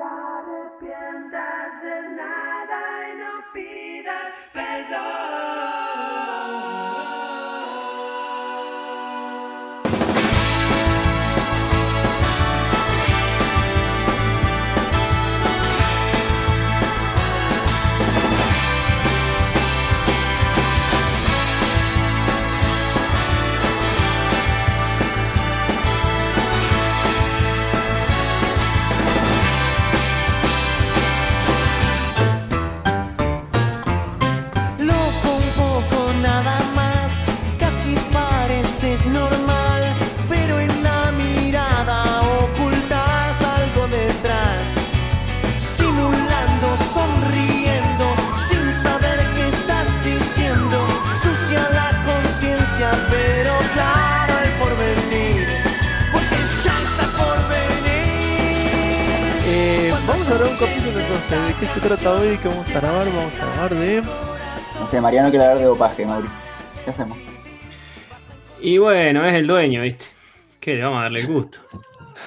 te arrepientas de nada y no pidas perdón. ¿De qué se trata hoy? ¿Qué vamos a grabar? Vamos a grabar de. No sé, Mariano quiere hablar de dopaje, Mauri. ¿Qué hacemos? Y bueno, es el dueño, ¿viste? ¿Qué le vamos a darle el gusto?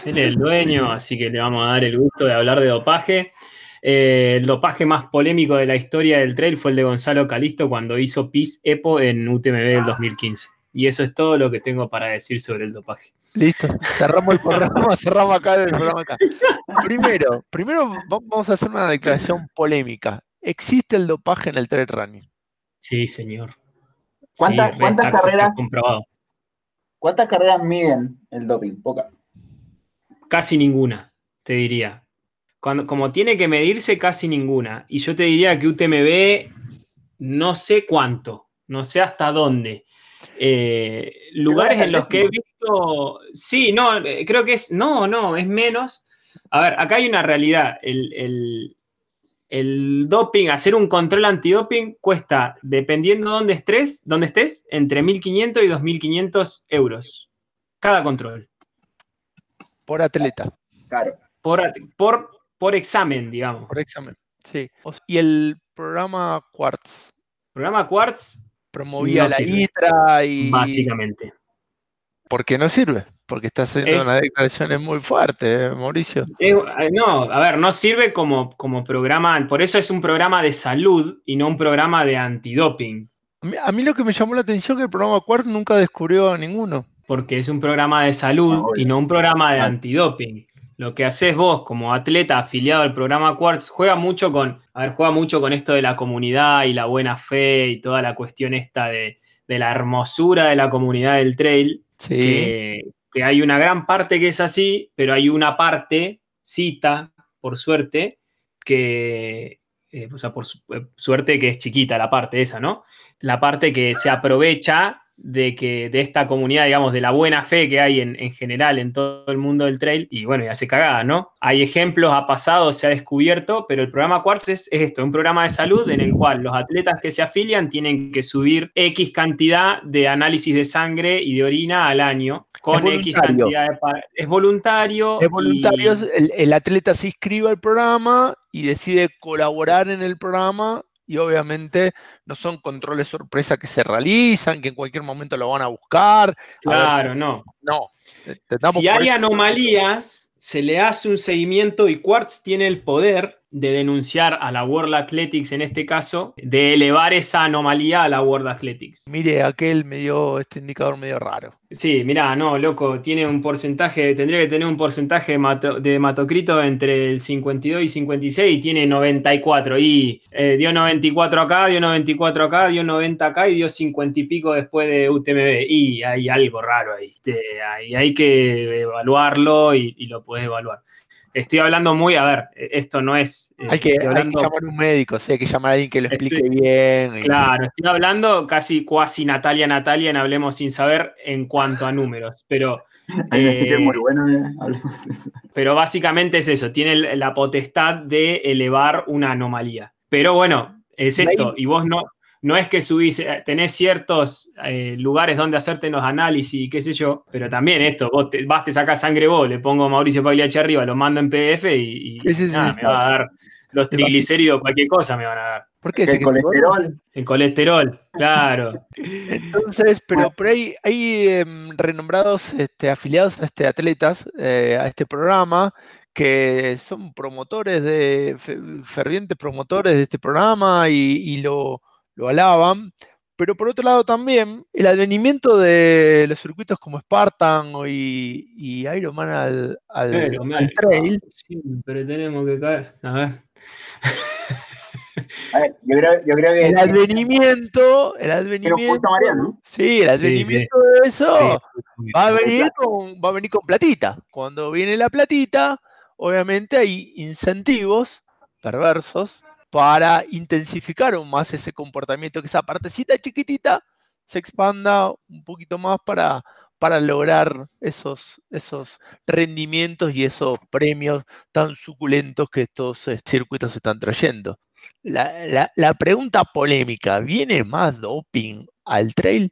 Él es el dueño, así que le vamos a dar el gusto de hablar de dopaje. Eh, el dopaje más polémico de la historia del trail fue el de Gonzalo Calisto cuando hizo PIS EPO en UTMB del 2015. Y eso es todo lo que tengo para decir sobre el dopaje. Listo, cerramos el programa, cerramos acá el programa acá. Primero, primero va- vamos a hacer una declaración polémica. ¿Existe el dopaje en el trail running? Sí, señor. ¿Cuántas- Sí, cuántas está- carreras? comprobado. ¿Cuántas carreras miden el doping? Pocas. Casi ninguna, te diría. Cuando, como tiene que medirse, casi ninguna. Y yo te diría que UTMB, no sé cuánto, no sé hasta dónde. Eh, lugares en los que he visto. Sí, no, eh, creo que es. No, no, es menos. A ver, acá hay una realidad. El, el- el doping, hacer un control antidoping cuesta, dependiendo dónde estés, dónde estés, entre 1.500 y 2.500 euros. Cada control. Por atleta, Claro. Por, por, por examen, digamos. por examen. Sí. Y el programa Quartz Programa Quartz, promovía No la sirve. ITRA y. básicamente. ¿Por qué no sirve? Porque está haciendo Es- unas declaraciones muy fuertes, eh, Mauricio. Es- eh, no, a ver, no sirve como, como programa, por eso es un programa de salud y no un programa de antidoping, A mí, a mí lo que me llamó la atención es que el programa Quartz nunca descubrió a ninguno. porque es un programa de salud Ah, y no un programa de Ah. antidoping. Lo que haces vos como atleta afiliado al programa Quartz juega mucho con, a ver, juega mucho con esto de la comunidad y la buena fe y toda la cuestión esta de, de la hermosura de la comunidad del trail. Sí. que, que hay una gran parte que es así, pero hay una parte, cita, por suerte, que, eh, o sea, por su- eh, suerte que es chiquita la parte esa, ¿no? La parte que se aprovecha de que de esta comunidad, digamos, de la buena fe que hay en, en general en todo el mundo del trail, y bueno, y hace cagada, ¿no? Hay ejemplos, ha pasado, se ha descubierto, pero el programa Quartz es, es esto, un programa de salud en el cual los atletas que se afilian tienen que subir X cantidad de análisis de sangre y de orina al año, con X cantidad de... Es voluntario. Es voluntario, y- el, el atleta se inscribe al programa y decide colaborar en el programa y obviamente no son controles sorpresa que se realizan, que en cualquier momento lo van a buscar. A ver si- Claro, no. no. Si hay eso- anomalías, se le hace un seguimiento y Quartz tiene el poder de denunciar a la World Athletics, en este caso, de elevar esa anomalía a la World Athletics. Mire, aquel me dio este indicador medio raro. Sí, mirá, no, loco, tiene un porcentaje, tendría que tener un porcentaje de, mato- de hematocrito entre el 52 y 56 y tiene 94. Y eh, dio 94 acá, dio 94 acá, dio 90 acá y dio 50 y pico después de UTMB. Y hay algo raro ahí. Te- hay, hay que evaluarlo y, y lo puedes evaluar. Estoy hablando muy, a ver, esto no es... eh, Hay que, estoy hay que hablando- llamar a un médico, o sea, hay que llamar a alguien que lo explique Estoy- bien. y- Claro, estoy hablando casi cuasi Natalia Natalia en Hablemos sin saber en cuanto a números, pero, Eh, muy bueno, eh, pero básicamente es eso, tiene la potestad de elevar una anomalía. Pero bueno, es esto, y vos no, no es que subís, eh, tenés ciertos eh, lugares donde hacerte los análisis y qué sé yo, pero también esto, vos te, vas, te sacás sangre vos, le pongo Mauricio Pagliacci arriba, lo mando en PDF y, y Sí, sí, sí. nada, me va a dar los triglicéridos, cualquier cosa me van a dar. ¿Por qué? El ¿Se que- colesterol. El colesterol, claro. Entonces, pero por ahí hay em, renombrados este, afiliados a este atletas, eh, a este programa, que son promotores de, fe- fervientes promotores de este programa y, y lo, lo alaban. Pero por otro lado también, el advenimiento de los circuitos como Spartan o y, y Ironman al, al- Pero, al trail, Siempre tenemos que caer. A ver. A ver, yo creo, yo creo que. el advenimiento, el advenimiento, Mariano. sí, el Sí, advenimiento de eso Sí, va a venir con, va a venir con platita. Cuando viene la platita, obviamente hay incentivos perversos para intensificar aún más ese comportamiento, que esa partecita chiquitita se expanda un poquito más para, para lograr esos, esos rendimientos y esos premios tan suculentos que estos eh, circuitos están trayendo. La, la- la pregunta polémica, ¿viene más doping al trail?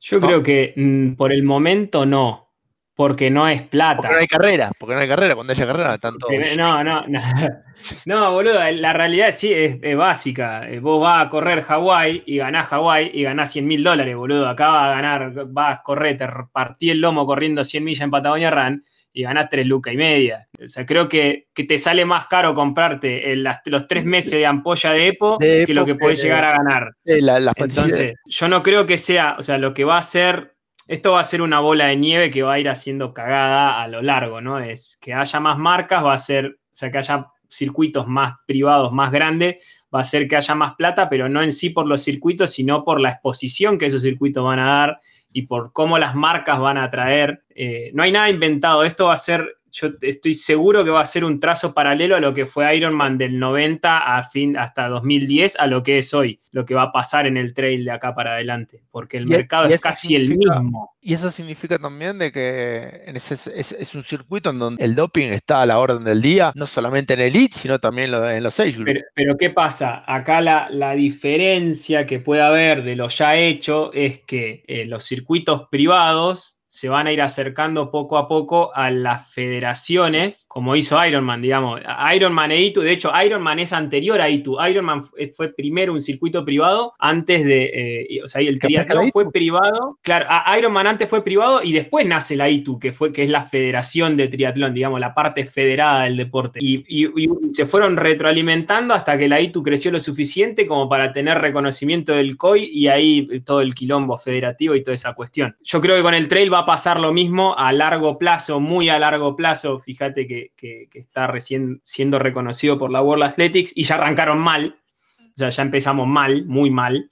Yo No. creo que mm, por el momento no, porque no es plata. Porque no hay carrera, porque no hay carrera, cuando haya carrera tanto... Porque No, no, no. No, boludo, la realidad sí es, es básica. Eh, Vos vas a correr Hawái y ganás Hawái y ganás 100 mil dólares, boludo. Acá vas a ganar, vas a correr, te partí el lomo corriendo 100 millas en Patagonia Run y ganás 3 lucas y media. O sea, creo que, que te sale más caro comprarte el- las- los 3 meses de ampolla de EPO De que lo que podés que- llegar a ganar. Eh, la- las pastillas- Entonces, yo no creo que sea, o sea, lo que va a ser, esto va a ser una bola de nieve que va a ir haciendo cagada a lo largo, ¿no? Es que haya más marcas, va a ser, o sea, que haya circuitos más privados, más grandes, va a ser que haya más plata, pero no en sí por los circuitos, sino por la exposición que esos circuitos van a dar y por cómo las marcas van a atraer. Eh, no hay nada inventado, esto va a ser, yo estoy seguro que va a ser un trazo paralelo a lo que fue Ironman del 90 a fin, hasta 2010, a lo que es hoy, lo que va a pasar en el trail de acá para adelante, porque el Y- mercado y es casi el mismo. Y eso significa también de que en ese, es, es un circuito en donde el doping está a la orden del día, no solamente en el elite, sino también en los age group. Pero, pero ¿qué pasa? Acá la, la diferencia que puede haber de lo ya hecho es que eh, los circuitos privados se van a ir acercando poco a poco a las federaciones, como hizo Ironman, digamos. Ironman e ITU, de hecho, Ironman es anterior a ITU. Ironman fue, fue primero un circuito privado antes de, eh, o sea, el ¿Qué pasa la triatlón fue privado. Claro, Ironman antes fue privado y después nace la ITU, que, fue, que es la federación de triatlón, digamos, la parte federada del deporte. Y, y- y se fueron retroalimentando hasta que la ITU creció lo suficiente como para tener reconocimiento del COI y ahí todo el quilombo federativo y toda esa cuestión. Yo creo que con el trail va pasar lo mismo a largo plazo, muy a largo plazo. Fíjate que, está recién siendo reconocido por la World Athletics y ya arrancaron mal. O sea, ya empezamos mal, muy mal.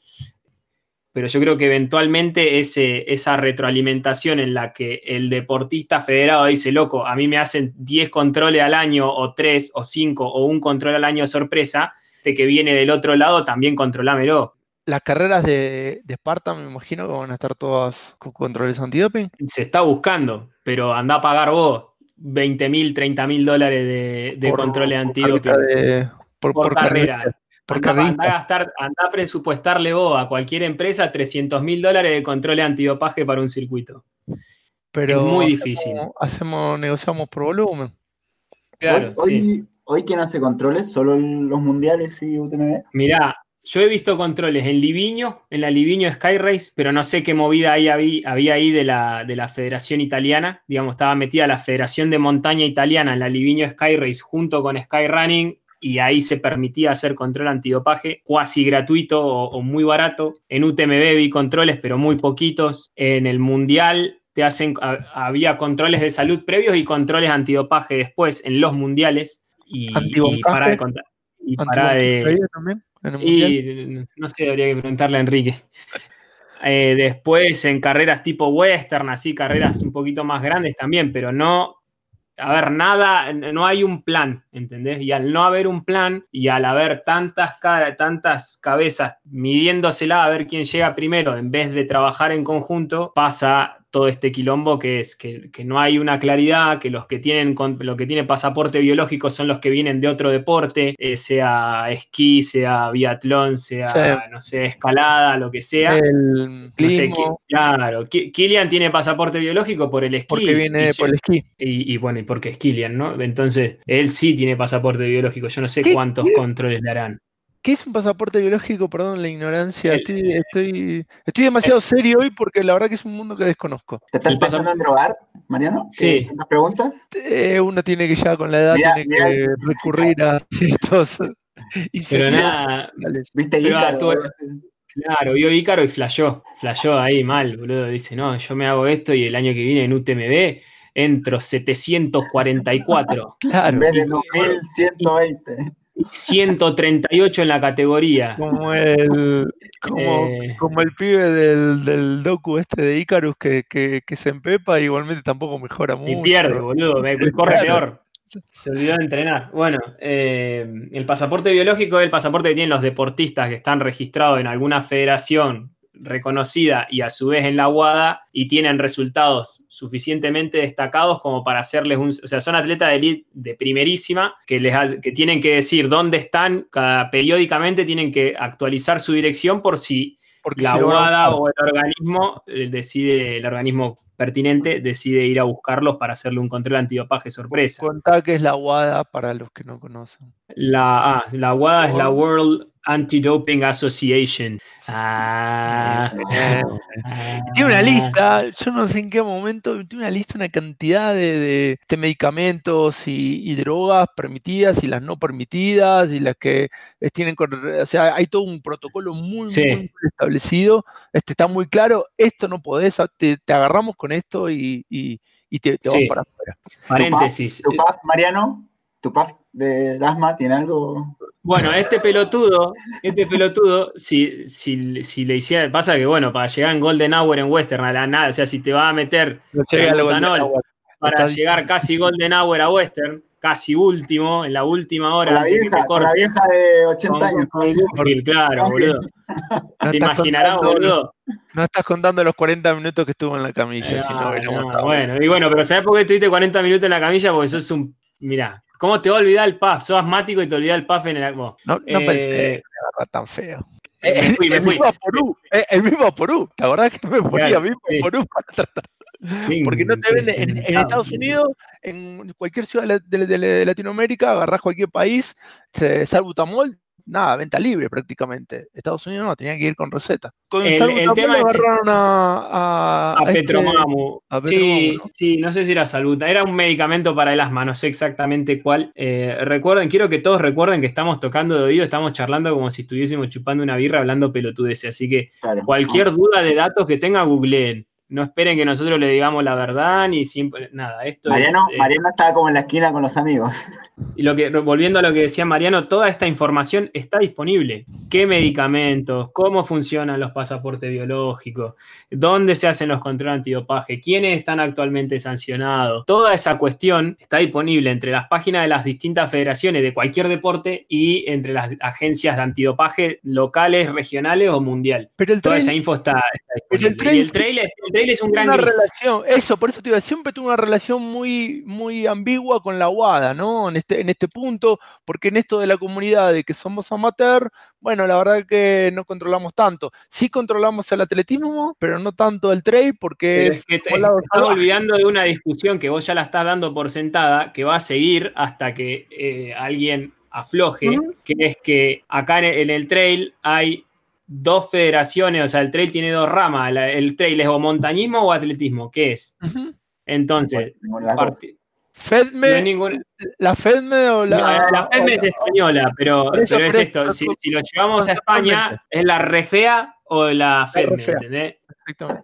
Pero yo creo que eventualmente ese, esa retroalimentación en la que el deportista federado dice, loco, a mí me hacen 10 controles al año, o 3, o 5, o un control al año sorpresa, de que viene del otro lado, también controlámelo. Las carreras de, de Esparta me imagino que van a estar todas con controles antidoping. Se está buscando, pero anda a pagar vos 20 mil, 30 mil dólares de, de por- controles por antidoping. de- por, por por carrera. carrera, por Andá- carrera. andá a gastar, andá a presupuestarle vos a cualquier empresa 300 mil dólares de controles antidopaje para un circuito. Pero muy hacemos- difícil. Hacemos, negociamos por volumen. Claro, hoy, sí. hoy, hoy quién hace controles, solo los mundiales y UTMB. Mirá, yo he visto controles en Liviño, en la Liviño Sky Race, pero no sé qué movida ahí había, había ahí de la, de la Federación Italiana. Digamos, estaba metida la Federación de Montaña Italiana en la Liviño Sky Race junto con Sky Running y ahí se permitía hacer control antidopaje cuasi gratuito o, o muy barato. En UTMB vi controles, pero muy poquitos. En el Mundial te hacen, ha- había controles de salud previos y controles antidopaje después en los mundiales. Y, para de contar. Y para de, también, en el mundial. y no sé, habría que preguntarle a Enrique. Eh, después en carreras tipo western, así, carreras un poquito más grandes también, pero no, a ver, nada, no hay un plan, ¿entendés? Y al no haber un plan y al haber tantas, tantas cabezas midiéndosela a ver quién llega primero, en vez de trabajar en conjunto, pasa todo este quilombo que es que, que no hay una claridad, que los que tienen con- lo que tiene pasaporte biológico son los que vienen de otro deporte, eh, sea esquí, sea biatlón, sea, Sí. no sé, escalada, lo que sea. El No sé, claro, Ki- Kilian tiene pasaporte biológico por el esquí. porque viene y por el esquí. y, y bueno, y porque es Kilian, ¿no? Entonces, él sí tiene pasaporte biológico. Yo no sé ¿Qué? cuántos controles le harán. ¿Qué es un pasaporte biológico? Perdón la ignorancia. El- Estoy, estoy, estoy demasiado serio hoy porque la verdad que es un mundo que desconozco. ¿Te estás pensando en drogar, Mariano? Sí. ¿Unas preguntas? Eh, uno tiene que ya con la edad Mirá, tiene mirá. que recurrir a ciertos Pero nada. ¿Viste Pero, Ícaro? tú- claro, vio Ícaro y flasheó. Flasheó ahí mal, boludo. Dice, no, yo me hago esto y el año que viene en UTMB entro 744. En Claro, vez de 2120. 138 en la categoría. como el, como, Eh. como el pibe del, del docu este de Icarus que, que, que se empepa igualmente tampoco mejora mucho. Y pierde, boludo. me- corre peor. Se olvidó de entrenar. Bueno, eh, el pasaporte biológico es el pasaporte que tienen los deportistas que están registrados en alguna federación reconocida y a su vez en la UADA y tienen resultados suficientemente destacados como para hacerles un... O sea, son atletas de elite de primerísima que, les ha- que tienen que decir dónde están, cada, periódicamente tienen que actualizar su dirección por si Porque la UADA o el organismo eh, decide, el organismo pertinente decide ir a buscarlos para hacerle un control antidopaje sorpresa. Contá que es la UADA para los que no conocen. La, ah, la WADA es la World Anti-Doping Association. Ah, ah, Tiene una lista, yo no sé en qué momento, tiene una lista, una cantidad de, de- de medicamentos y, y drogas permitidas y las no permitidas y las que tienen, con- o sea, hay todo un protocolo muy, Sí. muy, muy establecido, este está muy claro, esto no podés, ah, te, te agarramos con esto y, y- y te, te Sí. vamos para afuera. Paréntesis. ¿Tu PAF, Mariano? ¿Tu PAF del asma tiene algo? Bueno, este pelotudo, este pelotudo, si, si, si le hiciera, pasa que bueno, para llegar en Golden Hour en Western a la nada, o sea, si te va a meter No para llegar casi Golden Hour a Western, casi último, en la última Con hora, la vieja, la vieja de 80 Con- años. con claro, boludo. no Te estás imaginarás, contando- boludo. No estás contando los 40 minutos que estuvo en la camilla, si no Ah, no, bueno, y bueno, pero ¿sabes por qué estuviste 40 minutos en la camilla? Porque sos un. Mirá, ¿cómo te va a olvidar el puff? Sos asmático y te olvidás el puff en el. No, no eh, pensé tan feo. me fui, me el fui. mismo Aporú, eh, el mismo Aporú, ¿te acordás que me ponía mismo sí. Aporú para tratar? Porque no te venden en, en Estados Unidos, en cualquier ciudad de, de- de- Latinoamérica, agarrás cualquier país, se- salbutamol, nada, venta libre prácticamente. Estados Unidos no, tenía que ir con receta. Con El- el tema es- agarraron a, a, A este- Petromamu. a sí, ¿no? sí, no sé si era salud. Era un medicamento para el asma, no sé exactamente cuál. Eh, recuerden, quiero que todos recuerden que estamos tocando de oído, estamos charlando como si estuviésemos chupando una birra hablando pelotudeces. Así que Claro. cualquier duda de datos que tenga, googleen. No esperen que nosotros le digamos la verdad ni siempre. Nada, esto Mariano, es. eh, Mariano estaba como en la esquina con los amigos. Y lo que, volviendo a lo que decía Mariano, toda esta información está disponible. ¿Qué medicamentos? ¿Cómo funcionan los pasaportes biológicos? ¿Dónde se hacen los controles antidopaje? ¿Quiénes están actualmente sancionados? Toda esa cuestión está disponible entre las páginas de las distintas federaciones de cualquier deporte y entre las agencias de antidopaje locales, regionales o mundial. Pero el Toda trail- esa info está, está Pero disponible. el trail y el trail, es, el trail es un gran una gris. relación, eso, por eso te digo, siempre tuve una relación muy, muy ambigua con la UADA, ¿no? En este, en este punto, porque en esto de la comunidad de que somos amateur, bueno, la verdad que no controlamos tanto. Sí controlamos el atletismo, pero no tanto el trail, porque es, que te, estás olvidando de una discusión que vos ya la estás dando por sentada, que va a seguir hasta que eh, alguien afloje, que es que acá en el, en el trail hay dos federaciones, o sea, el trail tiene dos ramas, la- el trail es o montañismo o atletismo, ¿qué es? Entonces, Fedme, no hay ninguna- la Fedme o la. no, la, la FEDME o es española, pero, Por eso, pero es esto, si, lo llevamos a España, es la REFEA o la FEDME, REFEA.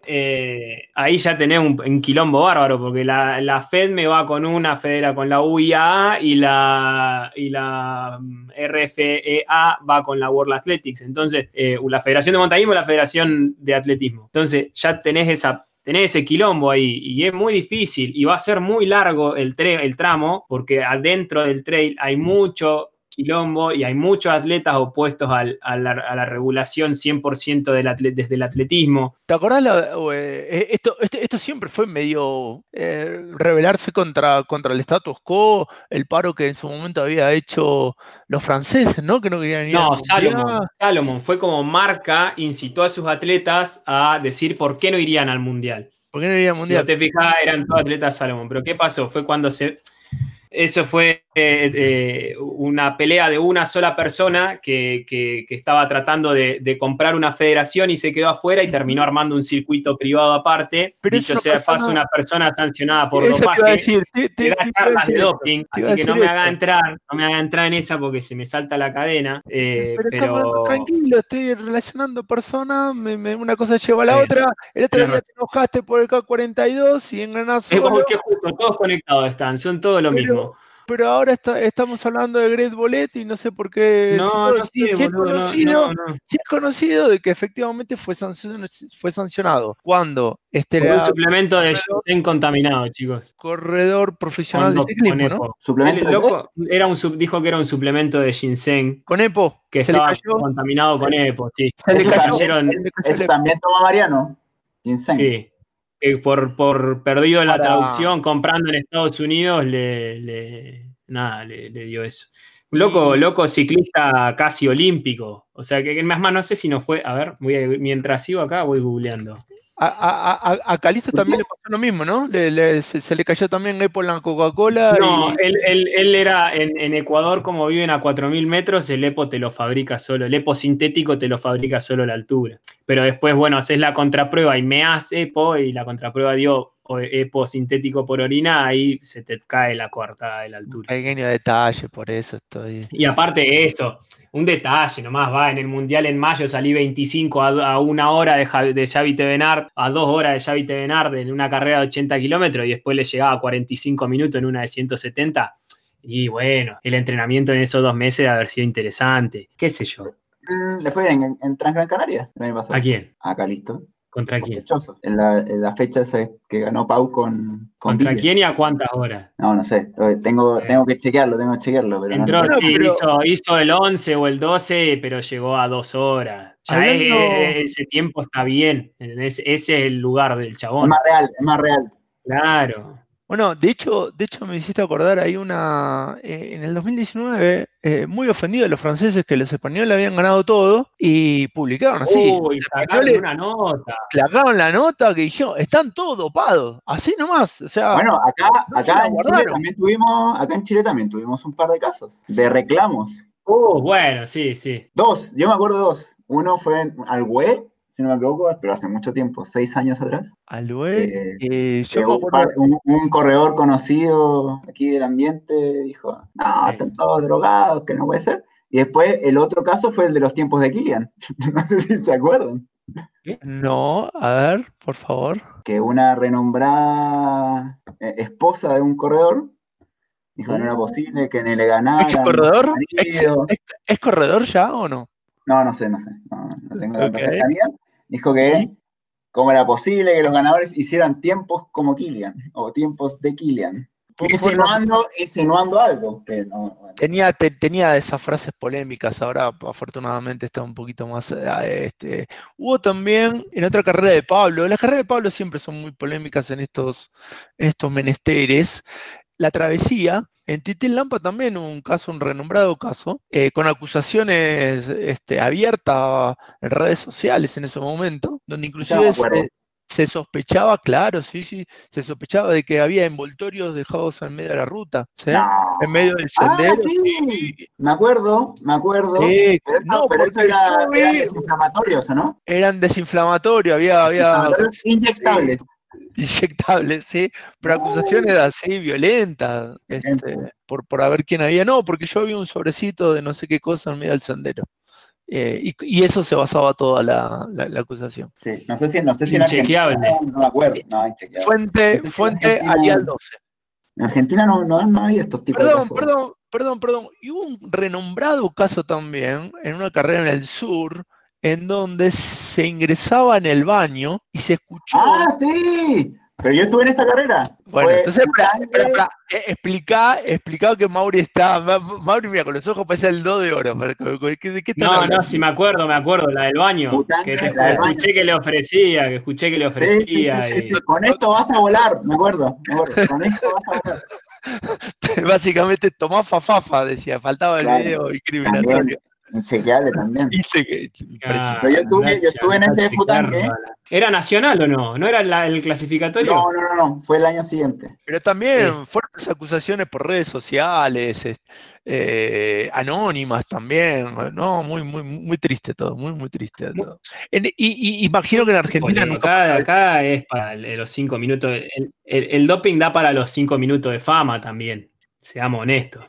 Eh, ahí ya tenés un, quilombo bárbaro, porque la, Fed me va con una, federa con la UIAA y la, y la mm, RFEA va con la World Athletics. Entonces, eh, la Federación de Montañismo y la Federación de Atletismo. Entonces, ya tenés esa. Tenés ese quilombo ahí y es muy difícil y va a ser muy largo el, el tramo porque adentro del trail hay mucho quilombo y hay muchos atletas opuestos al- a, la, a la regulación 100% del atle- desde el atletismo. ¿Te acordás? o, eh, esto, este- esto siempre fue medio eh, rebelarse contra, contra el status quo, el paro que en su momento había hecho los franceses, ¿no? Que no querían ir No, al Salomon. Salomon fue como marca, incitó a sus atletas a decir por qué no irían al mundial. ¿Por qué no irían al Si mundial? no te fijas, eran todos atletas Salomon. Pero ¿qué pasó? Fue cuando se. Eso fue eh, eh, una pelea de una sola persona que, que- que estaba tratando de, de comprar una federación y se quedó afuera y terminó armando un circuito privado aparte. Pero es Dicho sea de paso, persona- una persona sancionada por te dopaje. decir. te- te- que da charlas de doping, así que no me haga entrar, no me haga entrar en esa porque se me salta la cadena. eh, Pero, pero estamos tranquilo, estoy relacionando personas, me- me- una cosa lleva a la otra. El otro día te enojaste por el K42 y engranás es solo, como que justo todos conectados están, son todos lo Pero- mismo. Pero ahora está- estamos hablando de Great Bolet y no sé por qué. No, si, no es conocido, no, no. si es conocido de que efectivamente fue sancionado, fue sancionado cuando este Por un suplemento de ginseng contaminado, chicos. corredor profesional de ciclismo, con ¿no? EPO. Suplemento El loco era un sub- dijo que era un suplemento de ginseng Con EPO, que se le estaba cayó, contaminado con EPO, sí. se le Eso cayó, cayeron- se le cayó Eso el también toma Mariano. Ginseng. Sí. Que por, por perdido la traducción, comprando en Estados Unidos, le, le- nada, le, le dio eso. Loco, loco ciclista casi olímpico. O sea, que que más más no sé si no fue. A ver, voy a- mientras sigo acá, voy googleando. A, a, a, a Calisto también le pasó lo mismo, ¿no? Le- le- se, se le cayó también EPO en la Coca-Cola. No, y- él, él- él era en, en Ecuador, como viven a 4.000 metros, el EPO te lo fabrica solo, el EPO sintético te lo fabrica solo a la altura. Pero después, bueno, haces la contraprueba y me hace EPO y la contraprueba dio EPO sintético por orina, ahí se te cae la coartada de la altura. Pequeño detalle, por eso estoy. Y aparte de eso, un detalle nomás, va, en el Mundial en mayo salí 25 a, a una hora de, Javi- de Xavi Tevenard, a dos horas de Xavi Tevenard en una carrera de 80 kilómetros y después le llegaba a 45 minutos en una de 170. Y bueno, el entrenamiento en esos dos meses debe haber sido interesante. ¿Qué sé yo? Mm, ¿Le fue bien en, en Transgran Canaria el año pasado? ¿A quién? Acá listo. ¿Contra quién? Sospechoso. En la, en la fecha esa que ganó Pau con, con ¿Contra quién y a cuántas horas? No, no sé. Tengo, Eh. tengo que chequearlo, tengo que chequearlo. Pero Entró, No, sí, pero- hizo, hizo el 11 o el 12, pero llegó a dos horas. Ya Hablando- eh, ese tiempo está bien. Ese es el lugar del es chabón. más real, es más real. Claro. Bueno, de hecho, de hecho me hiciste acordar, hay una, eh, en el 2019, eh, muy ofendido de los franceses que los españoles habían ganado todo y publicaron así. Uy, sacaron una nota. clavaron la nota que dijeron, están todos dopados, así nomás. O sea, Bueno, acá, no acá en Chile también tuvimos, acá en Chile también tuvimos un par de casos de reclamos. Uh, bueno, sí, sí. Dos, yo me acuerdo de dos. Uno fue en- al GUE, si no me equivoco, pero hace mucho tiempo, seis años atrás. Alue, Eh, yo un, corredor conocido aquí del ambiente dijo, no, Sí. están todos drogados, que no puede ser. Y después el otro caso fue el de los tiempos de Kilian. no sé si se acuerdan. no, a ver, por favor. Que una renombrada eh, esposa de un corredor dijo que no era posible, que ni le ganaran. ¿Ex corredor? los ¿Ex, maridos. ex- ex corredor ya o no? No, no sé, no sé. No, no tengo tanta Ok. Dijo que cómo era posible que los ganadores hicieran tiempos como Kilian o tiempos de Kilian. Poco Insinuando, insinuando algo. No, bueno. Tenía, te- tenía esas frases polémicas, ahora afortunadamente está un poquito más... eh, Este. Hubo también en otra carrera de Pablo, las carreras de Pablo siempre son muy polémicas en estos, en estos menesteres. La travesía, en Titil Lampa también un caso, un renombrado caso, eh, con acusaciones este, abiertas en redes sociales en ese momento, donde inclusive se, se sospechaba, claro, sí, sí, se sospechaba de que había envoltorios dejados en medio de la ruta, ¿sí? No. en medio del Ah, sendero. sí. sí. Me acuerdo, me acuerdo. Sí, pero eso, no, pero eso era, yo eran vi- desinflamatorios, ¿o no? eran desinflamatorios, había, había inyectables. inyectables, sí, pero acusaciones así violentas, este, por, por haber quién había, no, porque yo había un sobrecito de no sé qué cosa en medio del sendero. Eh, y, y eso se basaba toda la, la- la acusación. Sí, no sé si, no sé si en Inchequeable. Argentina, no me acuerdo. No, inchequeable. Fuente, Entonces, fuente Argentina- Arial 12. En Argentina no, no, no hay estos tipos de Perdón, casos. perdón, perdón, perdón. Y hubo un renombrado caso también en una carrera en el sur, en donde se ingresaba en el baño y se escuchó. Ah, sí. Pero yo estuve en esa carrera. Bueno, Fue entonces, espera, espera, eh, explicá, explicá que Mauri está. Ma- Mauri, mira, con los ojos parece el do de oro. pero ¿de qué- ¿De qué están No, hablando? no, sí me acuerdo, me acuerdo, la del baño. Bután, Que te- la del baño. escuché que le ofrecía, que escuché que le Sí, sí, sí, ofrecía. sí, y- sí. Con esto vas a volar, me acuerdo, me acuerdo. Con esto vas a volar. Básicamente tomá fafafa, decía, faltaba el Claro, video incriminatorio. Inchequeable también. Pero yo estuve- yo estuve en ese de Futanque, ¿eh? ¿Era nacional o no? ¿No era la- el clasificatorio? No, no, no, no, fue el año siguiente. Pero también fuertes acusaciones por redes sociales, es- eh, anónimas también, no, muy, muy, muy triste todo, muy, muy triste todo. En- y, y imagino que en Argentina nunca acá, acá es para los cinco minutos. El, el- el doping da para los cinco minutos de fama también. Seamos honestos.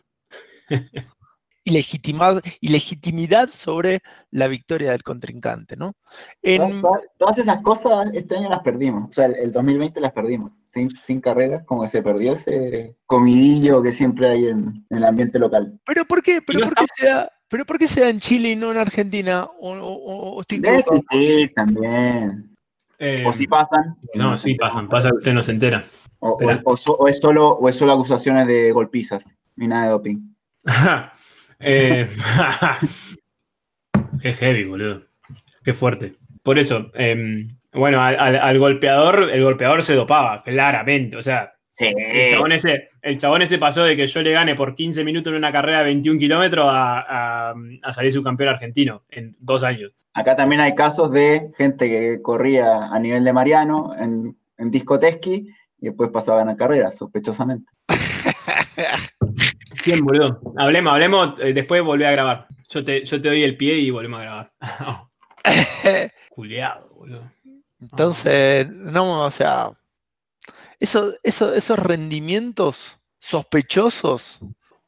y, legitimad- y legitimidad sobre la victoria del contrincante, ¿no? En- Todas, esas cosas este año las perdimos. O sea, el, el 2020 las perdimos. Sin, sin carreras, como que se perdió ese comidillo que siempre hay en, en el ambiente local. ¿Pero por qué? ¿Pero por qué se da? ¿Pero por qué se da en Chile y no en Argentina? ¿O, o- o- o estoy Debe equivocado? existir también. Eh, O si pasan. no, sí pasan. Pasa que usted no se entera. O, o- o so- o es solo, o es solo acusaciones de golpizas y nada de doping. Eh, Qué heavy, boludo. Qué fuerte. Por eso, eh, bueno, al, al- al golpeador, el golpeador se dopaba, claramente. O sea, Sí. el chabón, ese, el chabón ese pasó de que yo le gane por 15 minutos en una carrera de 21 kilómetros a, a- a salir subcampeón argentino en dos años. Acá también hay casos de gente que corría a nivel de Mariano en, en discoteski y después pasaba a ganar carreras, sospechosamente. ¿Quién, boludo? Hablemos, hablemos, eh, después volví a grabar. Yo te, yo te doy el pie y volvemos a grabar. Culeado, boludo. Entonces, no, o sea, eso, eso- esos rendimientos sospechosos,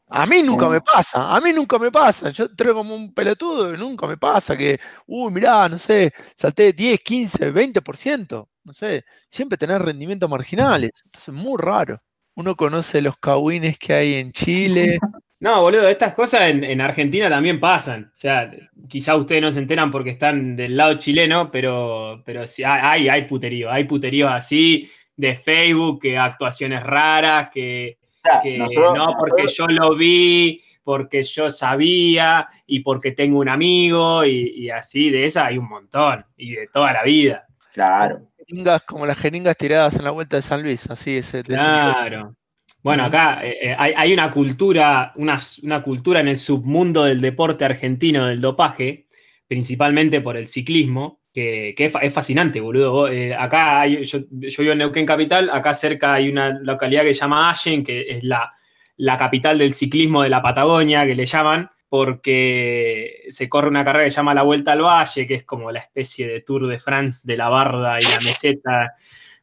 a mí nunca me pasa, a mí nunca me pasa. Yo traigo como un pelotudo y nunca me pasa que, uy, mirá, no sé, salté 10, 15, 20%, no sé, siempre tener rendimientos marginales. Entonces, es muy raro. Uno conoce los cagüines que hay en Chile. No, boludo, estas cosas en, en Argentina también pasan. O sea, quizá ustedes no se enteran porque están del lado chileno, pero, pero sí hay, hay puterío, hay puteríos así de Facebook, que actuaciones raras, que, O sea, que nosotros- no porque nosotros- yo lo vi, porque yo sabía y porque tengo un amigo y, y así, de esa hay un montón y de toda la vida. Claro. Jeringas como las jeringas tiradas en la vuelta de San Luis, así nivel. Claro. Bueno, acá eh, eh, hay, hay una cultura, una, una cultura en el submundo del deporte argentino del dopaje, principalmente por el ciclismo, que, que es, fa- es fascinante, boludo. Eh, acá hay, yo, yo vivo en Neuquén Capital, acá cerca hay una localidad que se llama Allen, que es la, la capital del ciclismo de la Patagonia, que le llaman, porque se corre una carrera que se llama la Vuelta al Valle, que es como la especie de Tour de France de la Barda y la meseta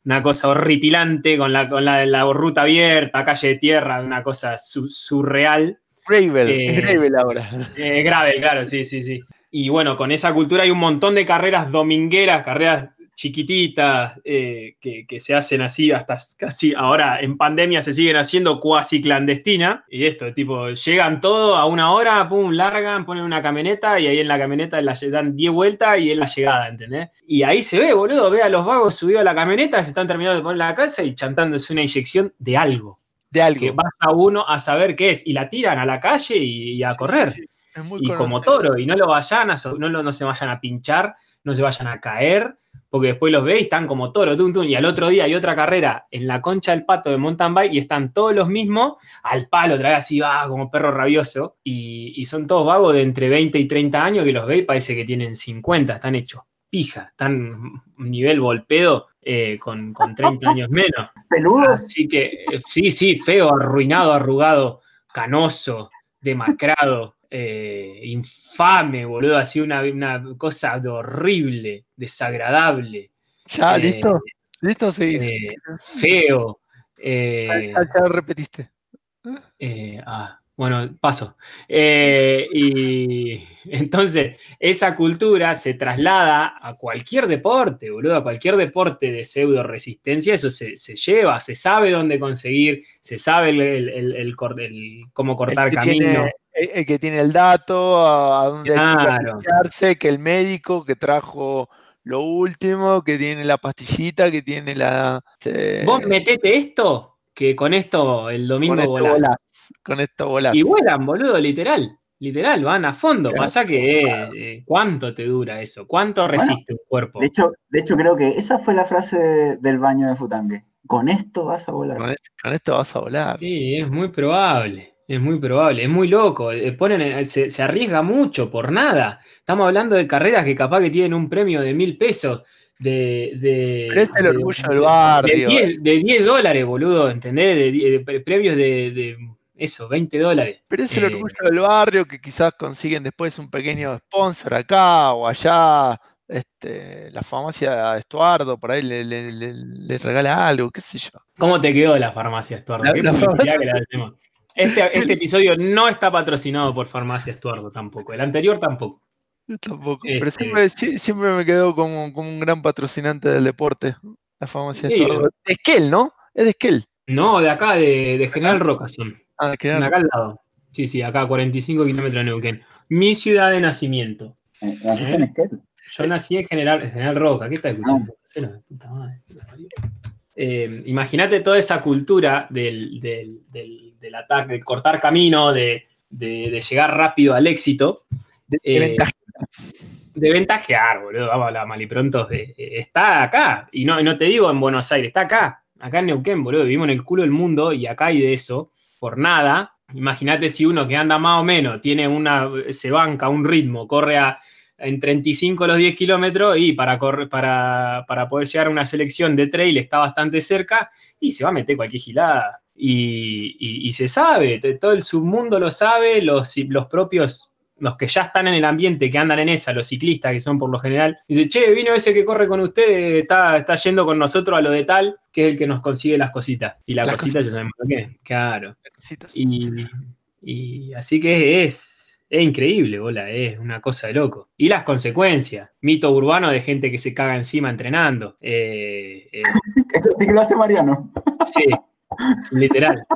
una cosa horripilante con la, con la, la ruta abierta, calle de tierra, una cosa su- surreal. Gravel, Eh, es Gravel ahora. Eh, grave, claro, sí, sí, sí. Y bueno, con esa cultura hay un montón de carreras domingueras, carreras chiquititas, eh, que, que se hacen así hasta casi ahora en pandemia se siguen haciendo cuasi clandestina. Y esto, tipo, llegan todos a una hora, pum, largan, ponen una camioneta y ahí en la camioneta la dan 10 vueltas y es la llegada, ¿entendés? Y ahí se ve, boludo, ve a los vagos subidos a la camioneta, se están terminando de poner la casa y chantándose una inyección de algo. De algo. Que vaya uno a saber qué es. Y la tiran a la calle y, y a correr Es muy y como toro, y no lo vayan a, no, lo- no se vayan a pinchar, no se vayan a caer, porque después los ve y están como toro, tum, tum, y al otro día hay otra carrera en la concha del pato de mountain bike y están todos los mismos al palo, otra vez así va como perro rabioso, y, y son todos vagos de entre 20 y 30 años que los ve y parece que tienen 50, están hechos pija, están nivel volpedo eh, con, con 30 años menos. Peludos. Así que, eh, sí, sí, feo, arruinado, arrugado, canoso, demacrado, eh, infame, boludo, así una, una cosa horrible, desagradable, Ya, eh, listo. Listo, sí. eh, feo. eh, Ya, ya repetiste. ah, bueno, paso. Y entonces, esa cultura se traslada a cualquier deporte, boludo, a cualquier deporte de pseudo resistencia, eso se, se lleva, se sabe dónde conseguir, se sabe el, el- cómo cortar camino. Tiene, el, el que tiene el dato, a, a dónde hay que Claro. que el médico que trajo lo último, que tiene la pastillita, que tiene la. eh, Vos metete esto, que con esto el con domingo esto volás. volás. Con esto volás. Y vuelan, boludo, literal. Literal, van a fondo. Claro. Pasa que eh, eh, ¿cuánto te dura eso? ¿Cuánto resiste un cuerpo? De hecho, de hecho, creo que esa fue la frase de- del baño de Futangue. Con esto vas a volar. Con, esto, con esto vas a volar. Sí, es muy probable. Es muy probable, es muy loco. eh, Ponen, eh, se, se arriesga mucho por nada. Estamos hablando de carreras que capaz que tienen un premio de mil pesos, de. de Pero es el de- orgullo del de- barrio. De 10, de 10 dólares, boludo, ¿entendés? De, premios de, eso, 20 dólares. Pero es el Eh, orgullo del barrio que quizás consiguen después un pequeño sponsor acá o allá. Este, la farmacia Estuardo por ahí le, le- le- le regala algo, qué sé yo. ¿Cómo te quedó la farmacia Estuardo? La- Qué la farmacia- que hacemos. Este, este episodio no está patrocinado por Farmacia Estuardo tampoco. El anterior tampoco. Yo tampoco. Pero Este- siempre, sie- siempre me quedó como, como un gran patrocinante del deporte. La farmacia Sí. Estuardo. De Esquel, ¿no? Es de Esquel. No, de acá, de, de General Roca son. Ah, De era- acá al lado. Sí, sí, acá a 45 kilómetros de Neuquén. Mi ciudad de nacimiento. Eh, ¿naciste en Esquel? Yo nací en General, en General Roca. ¿Qué estás escuchando? Cero de puta madre, puta madre. Eh, Imagínate toda esa cultura del, del, del- del ataque, de cortar camino, de, de- de llegar rápido al éxito. de- eh, ventaja. de ventajear, boludo, vamos a hablar mal y pronto. de- eh, está acá, y no, no te digo en Buenos Aires, está acá, acá en Neuquén, boludo, vivimos en el culo del mundo y acá hay de eso, por nada. Imagínate si uno que anda más o menos, tiene una, se banca un ritmo, corre a, en 35 los 10 kilómetros y para, correr, para, para poder llegar a una selección de trail está bastante cerca y se va a meter cualquier gilada. Y, y- y se sabe, todo el submundo lo sabe, los, los propios los que ya están en el ambiente, que andan en esa, los ciclistas, que son por lo general, dice, che, vino ese que corre con usted, está, está yendo con nosotros a lo de tal, que es el que nos consigue las cositas. Y las Las cositas ya sabemos lo que es, claro. Y así que es, es increíble, bola, es una cosa de loco. Y las consecuencias, mito urbano de gente que se caga encima entrenando. Eh, eh, Eso sí que lo hace Mariano. Sí, literal.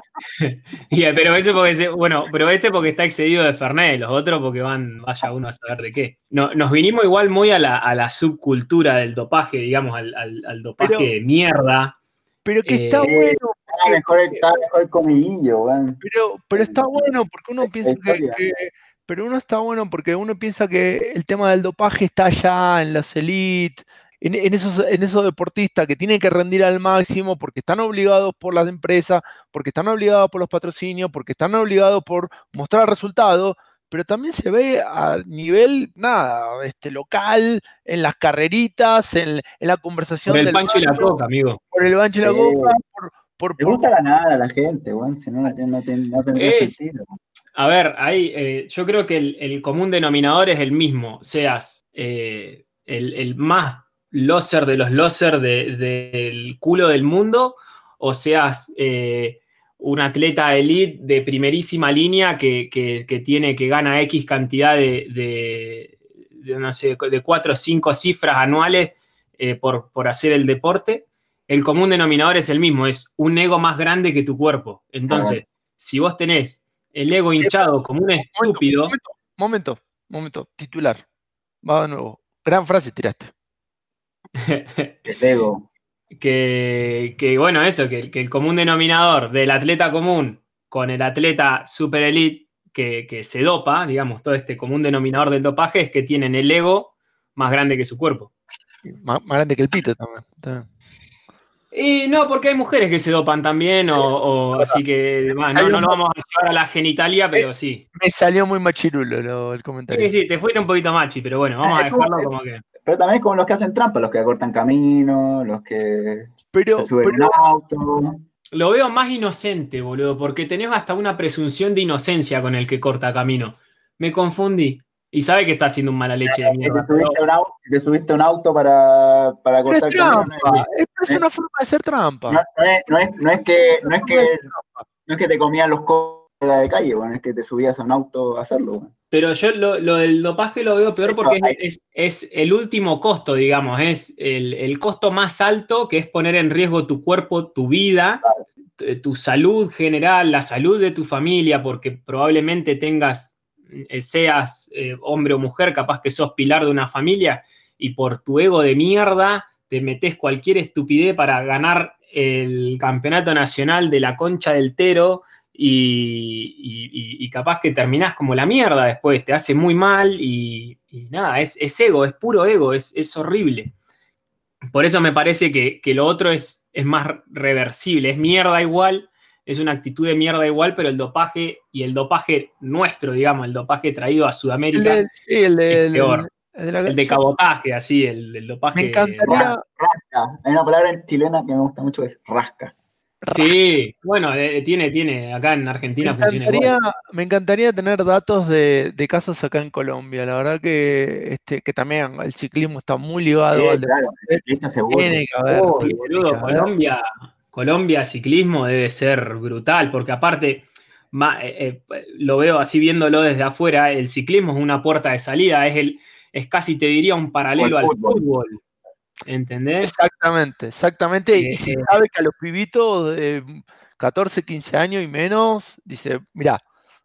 Y, pero eso porque, se- bueno, pero este porque está excedido de Fernet, los otros porque van, vaya uno a saber de qué. No, nos vinimos igual muy a la, a la subcultura del dopaje, digamos, al, al- al dopaje Pero- de mierda. Pero que está Eh, bueno. Está mejor, está mejor el comidillo, weón. Pero, pero está bueno porque uno piensa que- Pero uno está bueno porque uno piensa que el tema del dopaje está allá en las élites, en, en esos, en esos deportistas que tienen que rendir al máximo porque están obligados por las empresas, porque están obligados por los patrocinios, porque están obligados por mostrar resultados. Pero también se ve a nivel, nada, este, local, en las carreritas, en, en la conversación Por el del pancho y la coca, amigo. por el bancho y la coca, por, por, Le por- gusta ganar a la gente. Si no, no, ten- no, no tendría Es- sentido. A ver, hay, eh, yo creo que el, el común denominador es el mismo, seas eh, el, el más loser de los loser de- del culo del mundo, o seas eh, un atleta elite de primerísima línea que, que- que tiene, que gana X cantidad de, de- de, no sé, de cuatro o cinco cifras anuales por, por hacer el deporte. El común denominador es el mismo, es un ego más grande que tu cuerpo. Entonces, si vos tenés el ego hinchado como un estúpido, Momento, momento, momento, titular. Va de nuevo. Gran frase tiraste. El ego. que, que, bueno, eso, que, que el común denominador del atleta común con el atleta super elite que, que se dopa, digamos, todo este común denominador del dopaje es que tienen el ego más grande que su cuerpo. Más, más grande que el pito también. Y no, porque hay mujeres que se dopan también, o, o así que bueno, no, no lo vamos a llevar a la genitalia, pero sí. Me salió muy machirulo lo- el Sí, comentario. sí, te fuiste un poquito machi, pero bueno, vamos a como dejarlo como que. Pero también como los que hacen trampa, los que acortan camino, los que Pero, se suben pero- auto. Lo veo más inocente, boludo, porque tenés hasta una presunción de inocencia con el que corta camino. Me confundí. Y sabe que está haciendo un mala leche de mierda. te subiste un auto, si te subiste a un auto para, para cortar es camino, trampa. no es- Es, una forma de hacer trampa. no, no es, no, es, no es que, no, es que, no es que te comían los cosas de calle, bueno, es que te subías a un auto a hacerlo. bueno. Pero yo lo, lo del dopaje lo veo peor porque es, es- es el último costo, digamos. Es el, el costo más alto que es poner en riesgo tu cuerpo, tu vida, tu, tu salud general, la salud de tu familia, porque probablemente tengas, eh, seas eh, hombre o mujer, capaz que sos pilar de una familia y por tu ego de mierda te metes cualquier estupidez para ganar el campeonato nacional de la concha del tero y, capaz que terminás como la mierda después, te hace muy mal y, y nada, es, es ego, es puro ego, es, es horrible. Por eso me parece que, que lo otro es, es más reversible, es mierda igual, es una actitud de mierda igual, pero el dopaje y el dopaje nuestro, digamos, el dopaje traído a El Sudamérica, de, sí, el de, es peor. el de la- el de cabotaje, así, el, el dopaje. Me encantaría. Rasca. Hay una palabra en chilena que me gusta mucho que es rasca. Sí, bueno, eh, tiene, tiene, acá en Argentina Me funciona encantaría, igual. me encantaría tener datos de, de casos acá en Colombia. La verdad que, este, que también el ciclismo está muy ligado Sí, al claro, seguro. Tiene que haber. Uy, tiene boludo, que haber. Colombia, Colombia ciclismo debe ser brutal, porque aparte, ma- eh, eh, lo veo así viéndolo desde afuera, el ciclismo es una puerta de salida, es el, es casi te diría un paralelo al fútbol. fútbol. ¿Entendés? Exactamente, exactamente. Eh, y se eh. sabe que a los pibitos de 14, 15 años y menos, dice, mira,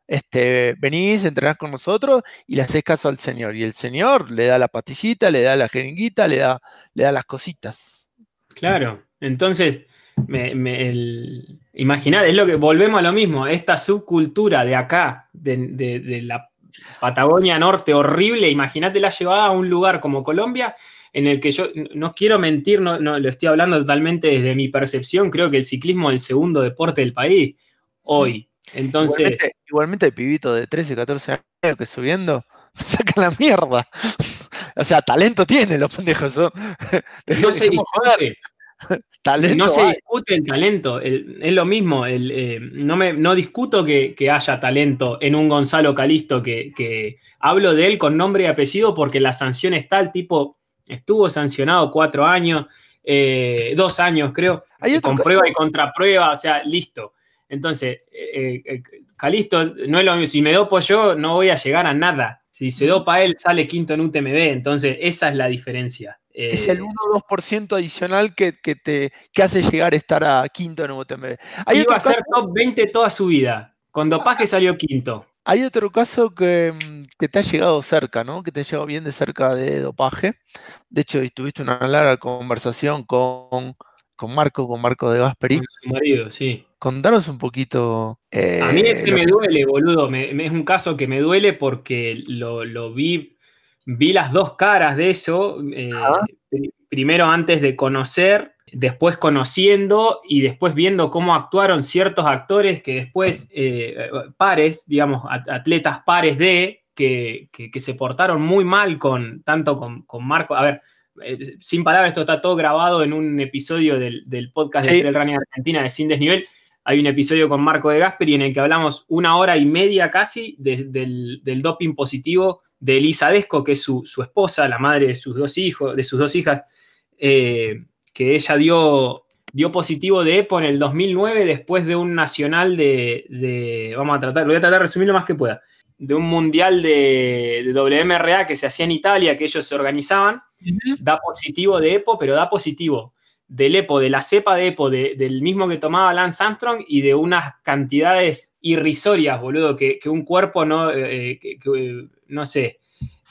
este, venís, entrenás con nosotros y le haces caso al señor. Y el señor le da la pastillita, le da la jeringuita, le da, le da las cositas. Claro. Entonces, me, me- el- imaginad, es lo que volvemos a lo mismo, esta subcultura de acá, de, de- de la Patagonia Norte horrible, imagínate la llevada a un lugar como Colombia, en el que yo no quiero mentir, no, no, lo estoy hablando totalmente desde mi percepción, creo que el ciclismo es el segundo deporte del país hoy. Entonces, igualmente, igualmente hay pibitos de 13, 14 años que subiendo sacan la mierda. O sea, talento tienen los pendejos. ¿no? joder, discute. Talento no se hay. discute el talento, el- es lo mismo. el, eh, no, me, no discuto que, que haya talento en un Gonzalo Calisto, que, que hablo de él con nombre y apellido porque la sanción está, el tipo estuvo sancionado cuatro años, eh, dos años creo, con caso- prueba y contraprueba, o sea, listo. Entonces, eh, eh, Calisto, no es lo mismo, si me dopo yo no voy a llegar a nada. Si se dopa él, sale quinto en UTMB, entonces esa es la diferencia. Es Eh, el 1 o 2% adicional que, que te que hace llegar a estar a quinto en UTMB. Hay Iba otro, a ser top 20 toda su vida. Con dopaje salió quinto. hay otro caso que, mm, que te ha llegado cerca, ¿no? Que te ha llegado bien de cerca de dopaje. De hecho, tuviste una larga conversación con, con Marco, con Marco de Gasperi. Con su marido, sí. Contanos un poquito. eh, A mí ese lo me duele, boludo. Me- me- es un caso que me duele porque lo, lo vi, vi las dos caras de eso. eh, primero antes de conocer, después conociendo y después viendo cómo actuaron ciertos actores que después, eh, pares, digamos, at- atletas pares de, que, que- que se portaron muy mal con, tanto con, con Marco. A ver, eh, sin palabras, esto está todo grabado en un episodio del, del podcast Sí. de Trail Running Argentina de Sin Desnivel. Hay un episodio con Marco de Gasperi en el que hablamos una hora y media casi de- del, del doping positivo de Elisa Desco, que es su, su esposa, la madre de sus dos hijos, de sus dos hijas, eh, que ella dio, dio positivo de EPO en el 2009 después de un nacional de, de- vamos a tratar, lo voy a tratar de resumir lo más que pueda, de un mundial de, de WMRA que se hacía en Italia, que ellos se organizaban, da positivo de EPO, pero da positivo del EPO, de la cepa de EPO, de- del mismo que tomaba Lance Armstrong y de unas cantidades irrisorias, boludo, que, que un cuerpo no, eh, que- que, eh, no sé,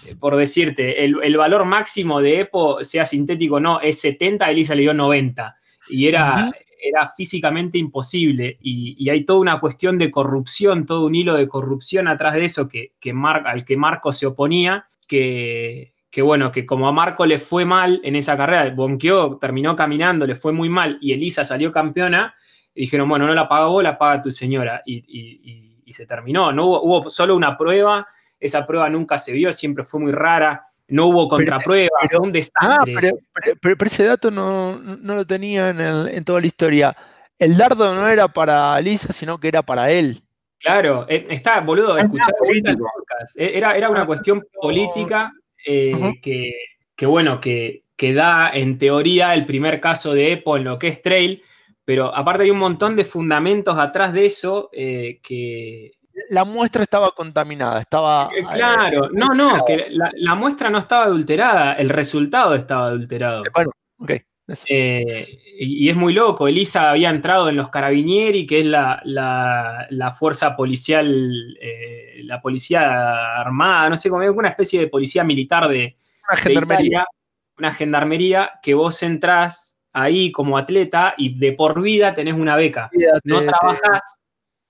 eh, por decirte, el, el valor máximo de EPO, sea sintético o no, es 70, Elisa le dio 90. Y era, era físicamente imposible. Y, y hay toda una cuestión de corrupción, todo un hilo de corrupción atrás de eso que, que Mar- al que Marco se oponía, que, que bueno, que como a Marco le fue mal en esa carrera, Bonqueó terminó caminando, le fue muy mal y Elisa salió campeona, y dijeron, bueno, no la paga vos, la paga tu señora. Y, y- y- y se terminó. No hubo, hubo solo una prueba, esa prueba nunca se vio, siempre fue muy rara. No hubo contraprueba, pero- fue un Ah, desastre. pero, pero- pero- pero ese dato no, no lo tenía en, el- en toda la historia. El dardo no era para Lisa, sino que era para él. Claro, eh, está, boludo, Es escuchar. Eh, Era, era una cuestión política eh, que, bueno, que, que da en teoría el primer caso de EPO en lo que es trail, pero aparte hay un montón de fundamentos atrás de eso eh, que... La muestra estaba contaminada, estaba. eh, claro, no, no, que la, la muestra no estaba adulterada, el resultado estaba adulterado. eh, bueno, ok. Eh, y, es muy loco. Elisa había entrado en los Carabinieri, que es la, la- la fuerza policial, eh, la policía armada, no sé cómo, una especie de policía militar de, Una de gendarmería. Italia, una gendarmería que vos entrás ahí como atleta y de por vida tenés una beca. No Te- te- trabajás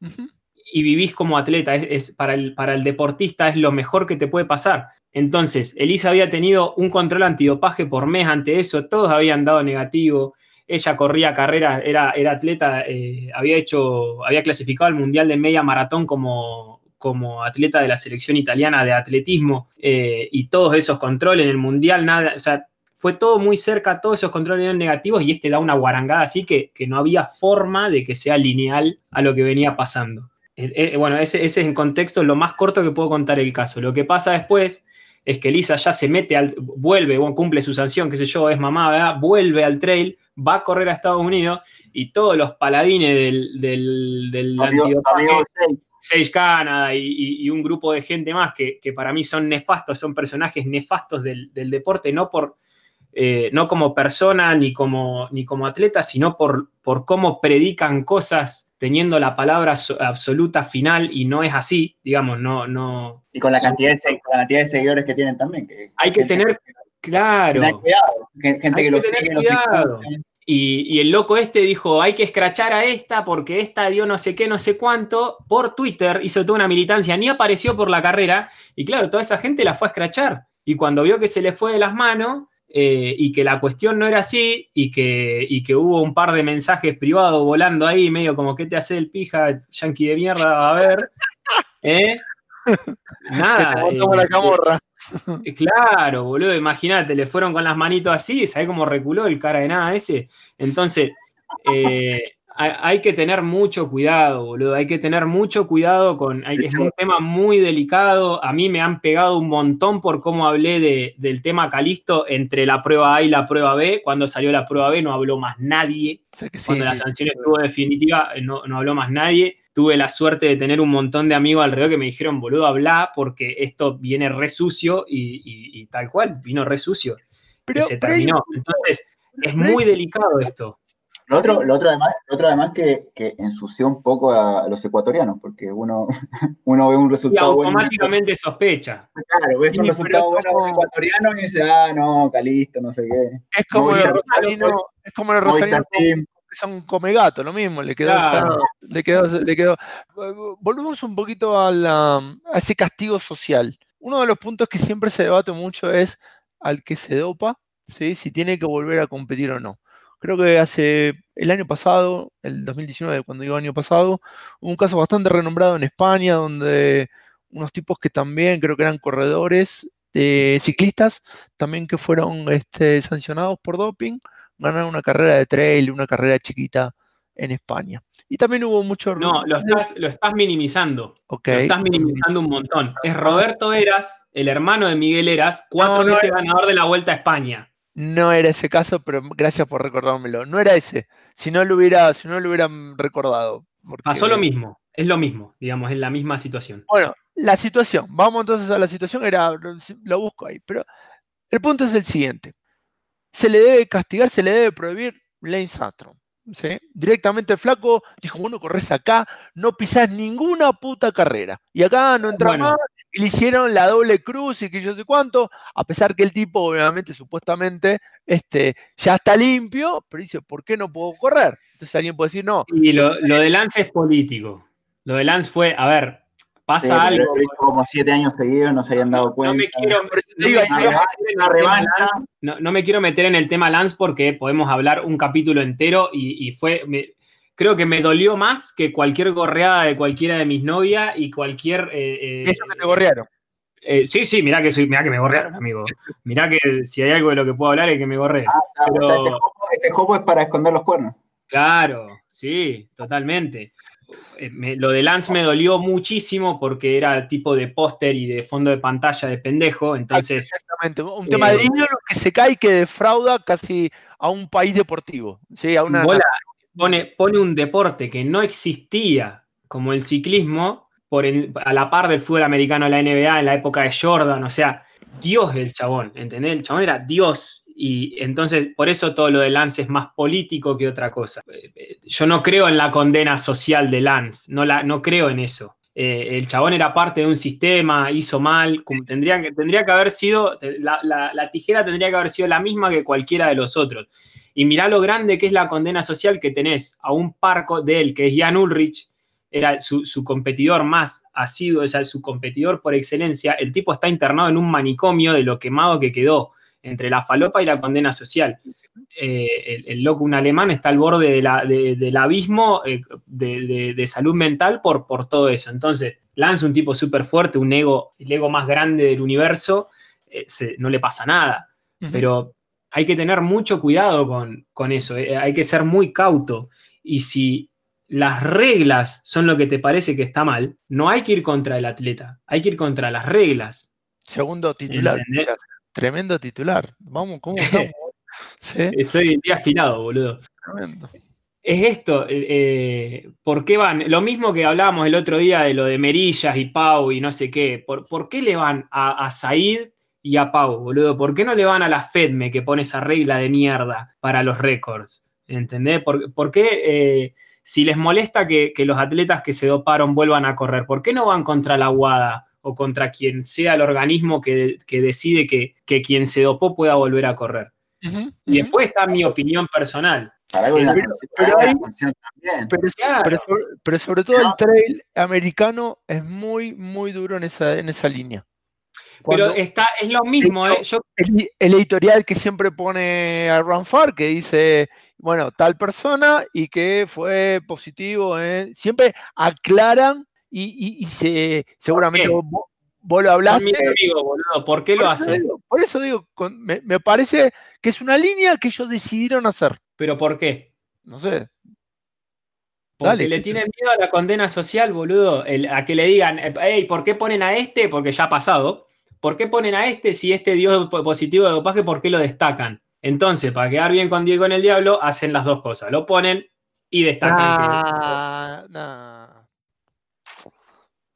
Ujú. Y vivís como atleta. Es, para, el, para el deportista es lo mejor que te puede pasar. Entonces, Elisa había tenido un control antidopaje por mes ante eso, todos habían dado negativo. ella corría carreras, era, era atleta, eh, había hecho, había clasificado al Mundial de Media Maratón como, como atleta de la selección italiana de atletismo eh, y todos esos controles en el Mundial, nada, o sea, fue todo muy cerca, todos esos controles eran negativos y este da una guarangada así que, que no había forma de que sea lineal a lo que venía pasando. Eh, eh, bueno, ese, ese es en contexto lo más corto que puedo contar el caso. Lo que pasa después es que Lisa ya se mete, al, vuelve, bueno, cumple su sanción, qué sé yo, es mamá, ¿verdad? Vuelve al trail, va a correr a Estados Unidos y todos los paladines del, del, del antidopaje. Sage Canada y, y- y un grupo de gente más que, que para mí son nefastos, son personajes nefastos del, del deporte, no por eh, no como persona ni como, ni como atleta, sino por, por cómo predican cosas teniendo la palabra so- absoluta final y no es así, digamos, no, no. Y con la cantidad de, con la cantidad de seguidores que tienen también. que- Hay que tener- Claro. Tengan cuidado. Gente Hay que que lo sigue, cuidado. Y, y el loco este dijo, hay que escrachar a esta porque esta dio no sé qué, no sé cuánto, por Twitter, hizo toda una militancia, ni apareció por la carrera, y claro, toda esa gente la fue a escrachar. Y cuando vio que se le fue de las manos eh, y que la cuestión no era así, y que, y que hubo un par de mensajes privados volando ahí, medio como, ¿qué te hace el pija, yankee de mierda? A ver. ¿Eh? Nada. Te botamos la eh, camorra. eh, Claro, boludo, imagínate, le fueron con las manitos así, ¿sabes cómo reculó el cara de nada ese? Entonces, eh, hay, que tener mucho cuidado, boludo, hay que tener mucho cuidado con, hay- es un tema muy delicado, a mí me han pegado un montón por cómo hablé de- del tema Calisto entre la prueba A y la prueba B, cuando salió la prueba B no habló más nadie, O sea que sí, cuando la sanción sí. estuvo definitiva, eh, no, no habló más nadie. Tuve la suerte de tener un montón de amigos alrededor que me dijeron, boludo, habla porque esto viene re sucio y, y- y tal cual, vino re sucio. Pero, y se pero terminó. Entonces, es muy delicado esto. Lo otro, lo otro además, lo otro además que, que ensució un poco a los ecuatorianos, porque uno, uno ve un Y resultado bueno. automáticamente sospecha. Claro, ves un Sí, resultado bueno como- ecuatoriano y dice, ah, no, Calisto, no sé qué. es como el Rosalino, es como el Team. es un come gato, lo mismo, le quedó, Claro. le quedó, le quedó. Volvemos un poquito a, la- a ese castigo social. Uno de los puntos que siempre se debate mucho es al que se dopa, ¿sí? si tiene que volver a competir o no. Creo que hace el año pasado, el 2019, cuando digo año pasado, hubo un caso bastante renombrado en España donde unos tipos que también creo que eran corredores de ciclistas, también que fueron este, sancionados por doping, ganaron una carrera de trail, una carrera chiquita en España. Y también hubo mucho... No, lo estás, lo estás minimizando. Ok. Lo estás minimizando un montón. Es Roberto Eras, el hermano de Miguel Eras, cuatro No, no, veces ganador de la Vuelta a España. No era ese caso, pero gracias por recordármelo. No era ese. Si no lo hubiera, si no lo hubieran recordado. porque- Pasó lo mismo. Es lo mismo, digamos, es la misma situación. Bueno, la situación. Vamos entonces a la situación. Era, lo busco ahí. Pero el punto es el siguiente. Se le debe castigar, se le debe prohibir Lance Armstrong. ¿sí? Directamente el flaco dijo, bueno, corres acá, no pisás ninguna puta carrera. Y acá no entra Bueno. más. Y le hicieron la doble cruz y que yo sé cuánto, a pesar que el tipo, obviamente, supuestamente, este, ya está limpio, pero dice, ¿por qué no puedo correr? Entonces alguien puede decir, no, Y lo, lo de Lance es político. Lo de Lance fue, a ver, pasa Sí, algo. pero lo hizo como siete años seguidos, no se habían dado cuenta. No me quiero, no me quiero meter en el tema. Lance. no, no me quiero meter en el tema Lance porque podemos hablar un capítulo entero y, y fue, me- creo que me dolió más que cualquier gorreada de cualquiera de mis novias y cualquier... eh, eh, eso que te gorrearon. eh, sí, sí, mirá que, soy, mirá que me gorrearon, amigo. Mirá que si hay algo de lo que puedo hablar es que me gorreen. Ah, o sea, pero- ese, jopo es para esconder los cuernos. Claro, sí, totalmente. Eh, me- lo de Lance me dolió muchísimo porque era tipo de póster y de fondo de pantalla de pendejo, entonces... Exactamente. Un tema eh, de ídolo que se cae y que defrauda casi a un país deportivo. ¿sí? A una, Bola pone, pone un deporte que no existía como el ciclismo por a la par del fútbol americano, la NBA, en la época de Jordan, o sea, Dios del chabón, ¿entendés? El chabón era Dios. Y entonces, por eso todo lo de Lance es más político que otra cosa. Eh, eh, Yo no creo en la condena social de Lance, no, la, no creo en eso. Eh, el chabón era parte de un sistema, hizo mal, cum- tendría que, haber sido, la- la tijera tendría que haber sido la misma que cualquiera de los otros. Y mirá lo grande que es la condena social que tenés a un parco de él, que es Jan Ulrich, era su, su competidor más asiduo, o sea, su competidor por excelencia. El tipo está internado en un manicomio de lo quemado que quedó. entre la falopa y la condena social. Eh, el, el loco, un alemán, está al borde de la- de- del abismo eh, de, de- salud mental por, por todo eso. Entonces, Lance, un tipo súper fuerte, un ego, el ego más grande del universo, eh, se- no le pasa nada. Pero hay que tener mucho cuidado con, con eso, eh, hay que ser muy cauto. Y si las reglas son lo que te parece que está mal, no hay que ir contra el atleta, hay que ir contra las reglas. Segundo titular. Tremendo titular. Vamos, ¿cómo estamos? Sí, Estoy día afilado, boludo. tremendo. Es esto, eh, eh, ¿por qué van? Lo mismo que hablábamos el otro día de lo de Merillas y Pau y no sé qué. ¿Por, por qué le van a, a Said y a Pau, boludo? ¿Por qué no le van a la FEDME que pone esa regla de mierda para los récords? ¿Entendés? ¿Por, por qué, eh, si les molesta que, que los atletas que se doparon vuelvan a correr, ¿por qué no van contra la UADA o contra quien sea el organismo que, que decide que, que quien se dopó pueda volver a correr? Y después está mi opinión personal. Para Pero- hay Claro. sobre, pero sobre todo el trail americano es muy, muy duro en esa, en esa línea. Pero está, es lo mismo, hecho, ¿eh? Yo, el, el editorial que siempre pone a Ranfar, que dice, bueno, tal persona y que fue positivo, en- siempre aclaran y, y- y se, seguramente vos, vos lo hablaste. mis amigos, boludo. ¿Por qué lo por, hacen? digo, por eso digo, con- me, me parece que es una línea que ellos decidieron hacer. ¿Pero por qué? No sé. Porque Dale, le tienen miedo a la condena social, boludo. El- a que le digan, hey, ¿por qué ponen a este? Porque ya ha pasado. ¿Por qué ponen a este si este dio po- positivo de dopaje? ¿Por qué lo destacan? Entonces, para quedar bien con Diego en el Diablo, hacen las dos cosas. Lo ponen y destacan. nah.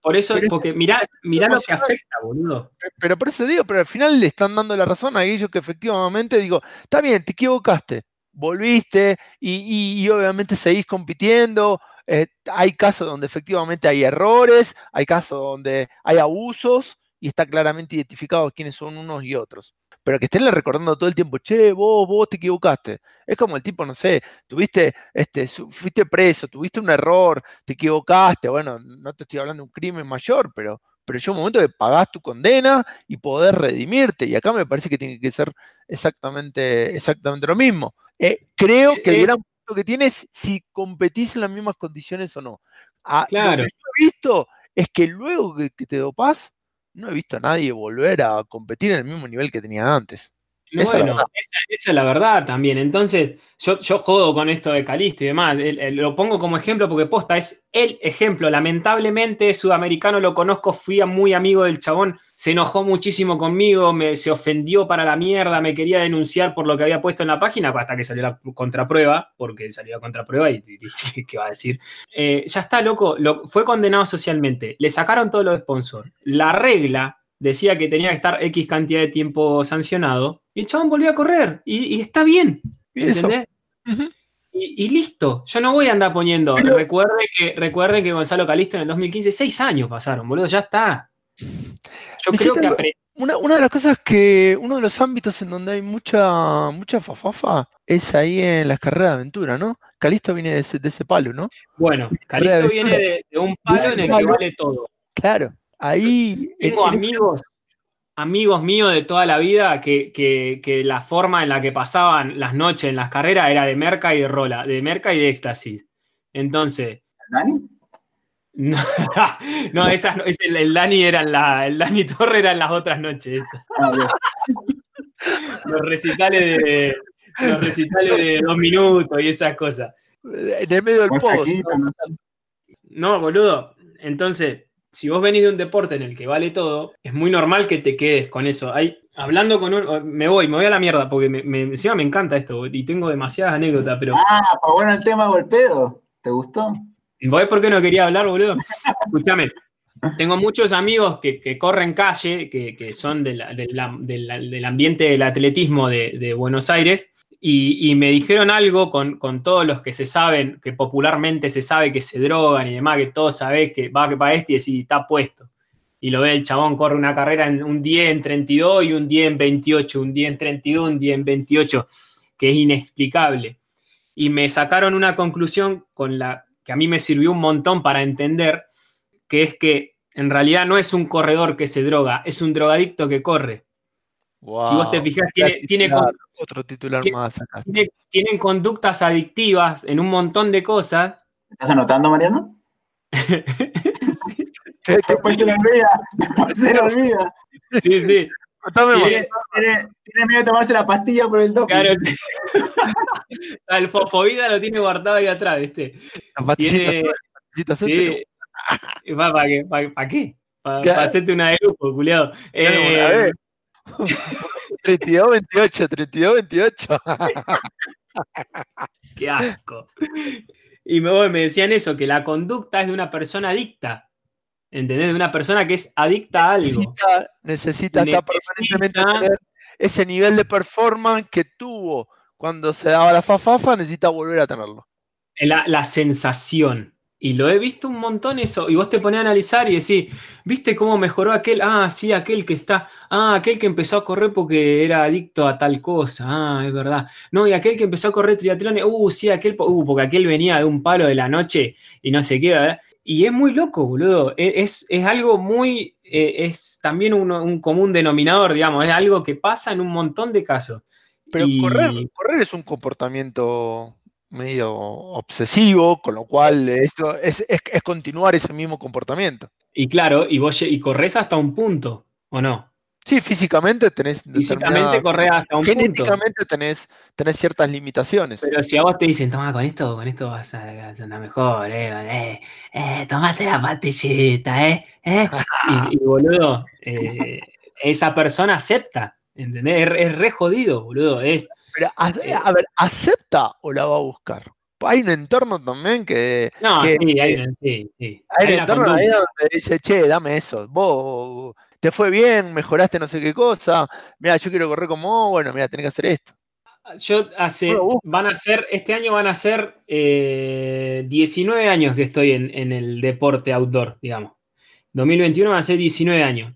Por eso, pero porque mirá, mirá lo que afecta, boludo. Pe- Pero por eso digo, pero al final le están dando la razón a aquellos que efectivamente digo, está bien, te equivocaste, volviste y, y- y obviamente seguís compitiendo. eh, hay casos donde efectivamente hay errores, hay casos donde hay abusos y está claramente identificado quiénes son unos y otros. Pero que estén recordando todo el tiempo, che, vos, vos te equivocaste. Es como el tipo, no sé, tuviste, este, fuiste preso, tuviste un error, te equivocaste. Bueno, no te estoy hablando de un crimen mayor, pero, pero llega un momento que pagás tu condena y poder redimirte. Y acá me parece que tiene que ser exactamente, exactamente lo mismo. Eh, creo que el Es- gran punto que tienes si competís en las mismas condiciones o no. Ah, Claro. Lo que yo he visto es que luego que, que te dopás, no he visto a nadie volver a competir en el mismo nivel que tenía antes. Esa es la Bueno, esa, esa es la verdad también. Entonces, yo, yo jodo con esto de Calisto y demás. El- el- lo pongo como ejemplo porque posta es el ejemplo. Lamentablemente, sudamericano lo conozco, fui muy amigo del chabón, se enojó muchísimo conmigo, me, se ofendió para la mierda, me quería denunciar por lo que había puesto en la página hasta que salió la contraprueba, porque salió la contraprueba y, y- y- ¿qué va a decir? Eh, ya está, loco, lo- fue condenado socialmente. Le sacaron todos los sponsors. La regla decía que tenía que estar X cantidad de tiempo sancionado y el chabón volvió a correr y, y está bien. Y. ¿Entendés? Y, y listo, yo no voy a andar poniendo. Pero- recuerden, que, recuerden que Gonzalo Calisto en el 2015, seis años pasaron, boludo, ya está. Yo Me creo que Una, una de las cosas que, uno de los ámbitos en donde hay mucha, mucha fafafa es ahí en las carreras de aventura, ¿no? Calisto viene de ese, de ese palo, ¿no? Bueno, Calisto viene de, de un palo en el que vale todo. Claro, ahí. en- Tengo en amigos, amigos míos de toda la vida que, que- que la forma en la que pasaban las noches en las carreras era de merca y de rola, de merca y de éxtasis. Entonces, ¿Dani? no, no, esas, no- ese- el, el Dani era en la, el Dani Torre eran las otras noches. Ah. Los recitales de los recitales de dos minutos y esas cosas. En el medio del post. No, boludo. Entonces, si vos venís de un deporte en el que vale todo, es muy normal que te quedes con eso. Hay, hablando con un. Me voy, me voy a la mierda, porque me, me- encima me encanta esto y tengo demasiadas anécdotas, pero. Ah, fue bueno el tema golpeo. ¿Te gustó? ¿Vos por qué no quería hablar, boludo? Escúchame. Tengo muchos amigos que, que corren calle, que, que son de la- de la- de la- del ambiente del atletismo de Buenos Aires, y, me dijeron algo con, con todos los que se saben, que popularmente se sabe que se drogan y demás, que todos sabés que va que para este y decís, está puesto. Y lo ve el chabón, corre una carrera en un día en 32 y un día en 28, un día en 32, un día en 28, que es inexplicable. Y me sacaron una conclusión con la que a mí me sirvió un montón para entender, que es que en realidad no es un corredor que se droga, es un drogadicto que corre. Si vos te Wow. fijás, tiene, tiene, Titular, otro titular tiene- más acá. tiene- tienen conductas adictivas en un montón de cosas. ¿Estás anotando, Mariano? Después se le olvida. Después se le olvida. Sí, sí. Tiene, tiene- tiene miedo de tomarse la pastilla por el doping. Claro. El fofovida lo tiene guardado ahí atrás, ¿viste? La Tiene. la. ¿Para qué? ¿Para qué? Para Claro. hacerte una de lujo, culiado. Claro, Eh, a ver. 32, 28, 32, 28. Qué asco. Y me, me decían eso, que la conducta es de una persona adicta. ¿Entendés? De una persona que es adicta a algo. necesita, necesita estar permanentemente ese nivel de performance que tuvo cuando se daba la fafafa, necesita volver a tenerlo. La, la sensación. Y lo he visto un montón eso. Y vos te pones a analizar y decís, ¿viste cómo mejoró aquel? Ah, sí, aquel que está. Ah, aquel que empezó a correr porque era adicto a tal cosa. Ah, es verdad. No, y aquel que empezó a correr triatlones. Uh, sí, aquel. Uh, porque aquel venía de un palo de la noche y no sé qué, ¿verdad? Y es muy loco, boludo. E- Es, es algo muy. eh, es también un, un común denominador, digamos. Es algo que pasa en un montón de casos. Pero Y- correr, correr es un comportamiento medio obsesivo, con lo cual esto es, es- es continuar ese mismo comportamiento. Y claro, y vos y corres hasta un punto, ¿o no? Sí, físicamente tenés Físicamente corres hasta un punto. genéticamente tenés, tenés ciertas limitaciones. Pero si a vos te dicen, toma, con esto, con esto vas a, vas a andar mejor, eh, eh, eh, tomaste la pastillita, eh, eh. Y, y, boludo, eh, esa persona acepta, ¿entendés? Es, es re jodido, boludo. Es, Pero, a, Eh. a ver, ¿acepta o la va a buscar? Hay un entorno también que. no, que- sí, hay una, sí, sí. Hay un Hay entorno ahí donde dice, che, dame eso. Vos te fue bien, mejoraste no sé qué cosa. Mira, yo quiero correr como vos, bueno, mira, tenés que hacer esto. Yo hace, van a ser, este año van a ser eh, 19 años que estoy en, en el deporte outdoor, digamos. 2021 van a ser 19 años.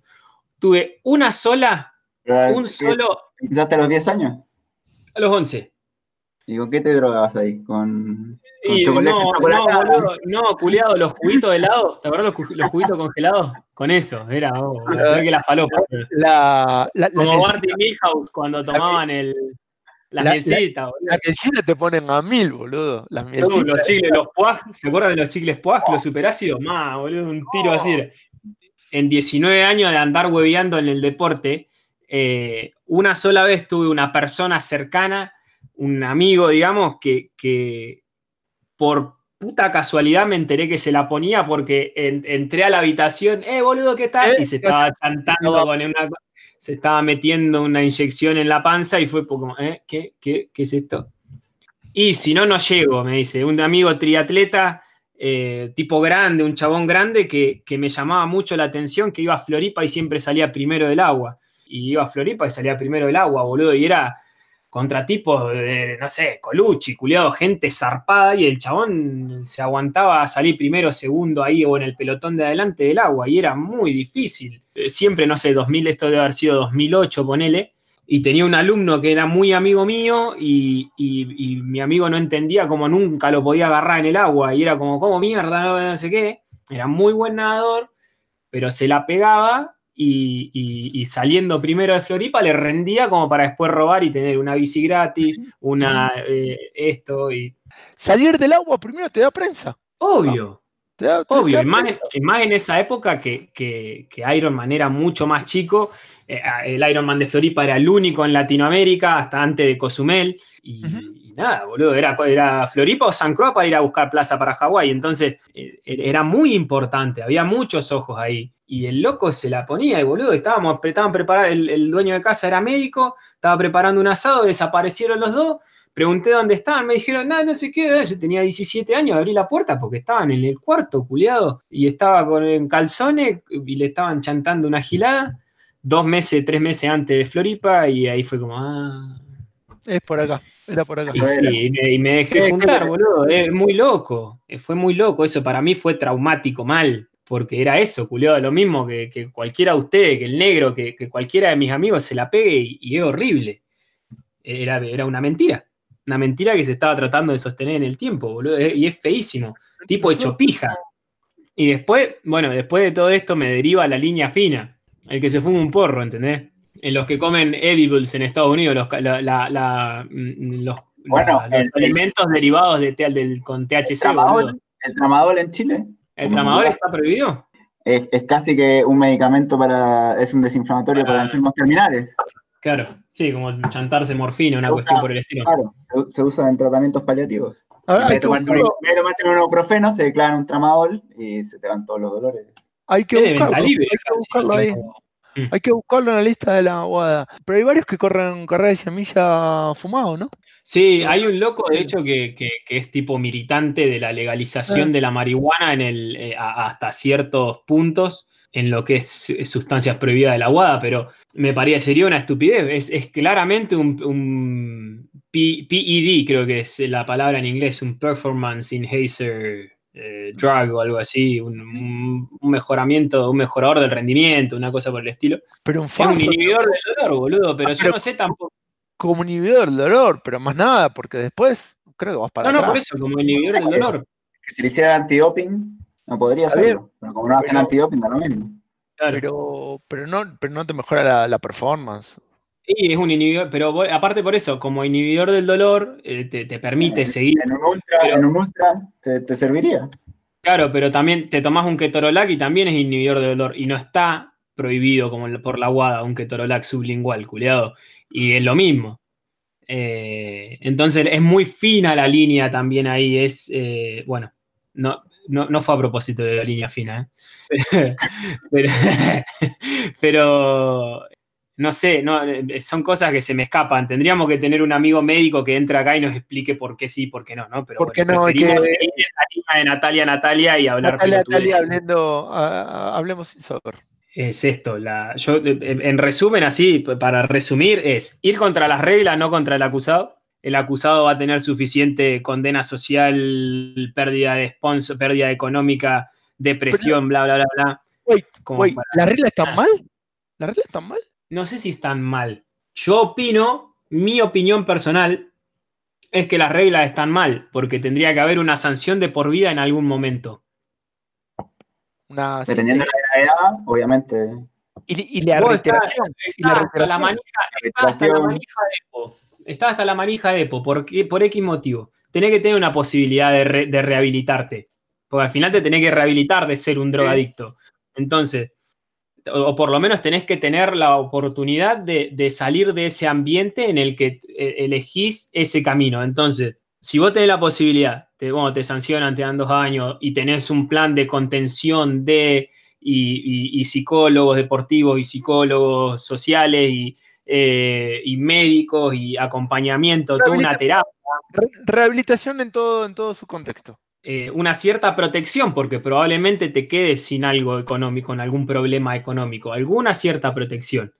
Tuve una sola, Pero, un ¿qué- solo ¿Empezaste a los 10 años? a los 11. ¿Y con qué te drogabas ahí? ¿Con, con Y chocolate? no, chocolate? no, boludo, no, culiado, los juguitos de helado, ¿te acuerdas los, los juguitos congelados? Con eso, era, oh, peor que la falopa. La, la, la Como que- Bart y Milhouse cuando tomaban el, la, la- mielcita, boludo. la mielcita te ponen a mil, boludo. Las No, mielcitas. los chicles, los puaj, ¿se acuerdan de los chicles puaj, los superácidos? Más, boludo, un tiro así. En 19 años de andar hueveando en el deporte, eh, una sola vez tuve una persona cercana, un amigo, digamos, que, que por puta casualidad me enteré que se la ponía porque en- entré a la habitación, eh, boludo, ¿qué tal? ¿Eh? Y se estaba chantando con una... Se estaba metiendo una inyección en la panza y fue como, ¿eh? ¿Qué, qué, qué es esto? Y si no, no llego, me dice. Un amigo triatleta, eh, tipo grande, un chabón grande, que, que me llamaba mucho la atención, que iba a Floripa y siempre salía primero del agua. Y iba a Floripa y salía primero del agua, boludo. Y era contra tipos de, no sé, Colucci, culiado, gente zarpada. Y el chabón se aguantaba a salir primero, segundo ahí o en el pelotón de adelante del agua. Y era muy difícil. Eh, Siempre, no sé, 2000, esto debe haber sido 2008, ponele y tenía un alumno que era muy amigo mío y, y- mi amigo no entendía cómo nunca lo podía agarrar en el agua y era como, ¿cómo mierda? No sé qué. Era muy buen nadador, pero se la pegaba y, y- y saliendo primero de Floripa le rendía como para después robar y tener una bici gratis, una eh, esto y... Salir del agua primero te da prensa. Obvio. Te da- te- Obvio, te da y más, prensa. en- y más en esa época que, que, que Iron Man era mucho más chico. Eh, el Iron Man de Floripa era el único en Latinoamérica, hasta antes de Cozumel. Y, nada, boludo, era, era Floripa o San Croix para ir a buscar plaza para Hawái. Entonces eh, era muy importante, había muchos ojos ahí. Y el loco se la ponía, y boludo, estábamos, estaban preparados, el, dueño de casa era médico, estaba preparando un asado, desaparecieron los dos. Pregunté dónde estaban, me dijeron, nada, no sé qué, yo tenía 17 años, abrí la puerta porque estaban en el cuarto, culiado, y estaba con calzones y le estaban chantando una gilada, dos meses, tres meses antes de Floripa, y ahí fue como, ah. Es por acá, era por acá. Y sí, y me, y me dejé juntar, boludo, es muy loco, eh, fue muy loco, eso para mí fue traumático mal, porque era eso, culiado, lo mismo que, que cualquiera de ustedes, que el negro, que, que cualquiera de mis amigos se la pegue y, y es horrible. Era, era una mentira. Una mentira que se estaba tratando de sostener en el tiempo, boludo. eh, Y es feísimo. Tipo hecho pija. Y después, bueno, después de todo esto me deriva a la línea fina. El que se fuma un porro, ¿entendés? En los que comen edibles en Estados Unidos, los, la- la- la- los, Bueno, la- los el- el- alimentos derivados de, del, con El THC, boludo. tramadol, el tramadol en Chile ¿El tramador está prohibido? es, es casi que un medicamento para, es un desinflamatorio para Ah. enfermos terminales. Claro, sí, como chantarse morfina, una cuestión por el estilo. Claro, se, se usa en tratamientos paliativos. Ahora, en hay, vez de que tomarte un, un ibuprofeno, se declara un tramadol y se te van todos los dolores. hay que buscarlo, hay que buscarlo ahí. No- Hay que buscarlo en la lista de la aguada. Pero hay varios que corren carrera de semilla fumado, ¿no? Sí, hay un loco, de hecho, que, que- que es tipo militante de la legalización Ah. de la marihuana en el, eh, hasta ciertos puntos en lo que es, eh, sustancias prohibidas de la aguada, pero me parecería una estupidez. Es, es claramente un, un P- PED, creo que es la palabra en inglés, un Performance Enhancer eh, Drug o algo así, un, mejoramiento, un mejorador del rendimiento, una cosa por el estilo. Pero un Es un inhibidor del dolor, boludo, pero Ah, yo pero- no sé tampoco. como inhibidor del dolor, pero más nada, porque después creo que vas para No, no, por eso, como inhibidor del dolor. Que si le hicieran antidoping, no podría hacerlo. Pero como no hacen antidoping, da lo mismo. Claro. Pero, pero, no, pero no te mejora la, la performance. Sí, es un inhibidor, pero vos- aparte por eso, como inhibidor del dolor, eh, te, te permite seguir. En un ultra, Pero- en un ultra te, te serviría. Claro, pero también te tomás un ketorolac y también es inhibidor del dolor. Y no está prohibido como por la guada un ketorolac sublingual, culiado. Y es lo mismo. Eh, entonces es muy fina la línea también ahí. Es, eh, bueno, no, no, no fue a propósito de la línea fina, ¿eh? pero, pero, no sé, no, eh, son cosas que se me escapan. Tendríamos que tener un amigo médico que entre acá y nos explique por qué sí y por qué no, ¿no? Pero ¿Por qué bueno, no? Preferimos que- seguir en la de Natalia Natalia y hablar Natalia. Natalia, hablando, a- a- hablemos sin saber. es esto. La, yo, en resumen, así, para resumir, es ir contra las reglas, no contra el acusado. El acusado va a tener suficiente condena social, pérdida de sponsor, pérdida económica, depresión, bla, bla, bla, bla. Wait, wait, para- ¿las reglas están mal? ¿Las reglas están mal? No sé si están mal. Yo opino, mi opinión personal es que las reglas están mal, porque tendría que haber una sanción de por vida en algún momento. Una, sí, Dependiendo de la gravedad, obviamente. y, y la reiteración. Está hasta la manija, está hasta la manija de EPO. Está hasta la manija de EPO. ¿Por, qué? por X motivo. Tenés que tener una posibilidad de, re- de rehabilitarte. Porque al final te tenés que rehabilitar de ser un drogadicto. Entonces, o, por lo menos tenés que tener la oportunidad de, de salir de ese ambiente en el que eh, elegís ese camino. Entonces, si vos tenés la posibilidad, te, bueno, te sancionan, te dan dos años y tenés un plan de contención de y, y- y psicólogos deportivos y psicólogos sociales y, eh, y médicos y acompañamiento, toda una terapia, Re- Rehabilitación en todo, en todo su contexto. Eh, una cierta protección, porque probablemente te quedes sin algo económico, con algún problema económico, alguna cierta protección.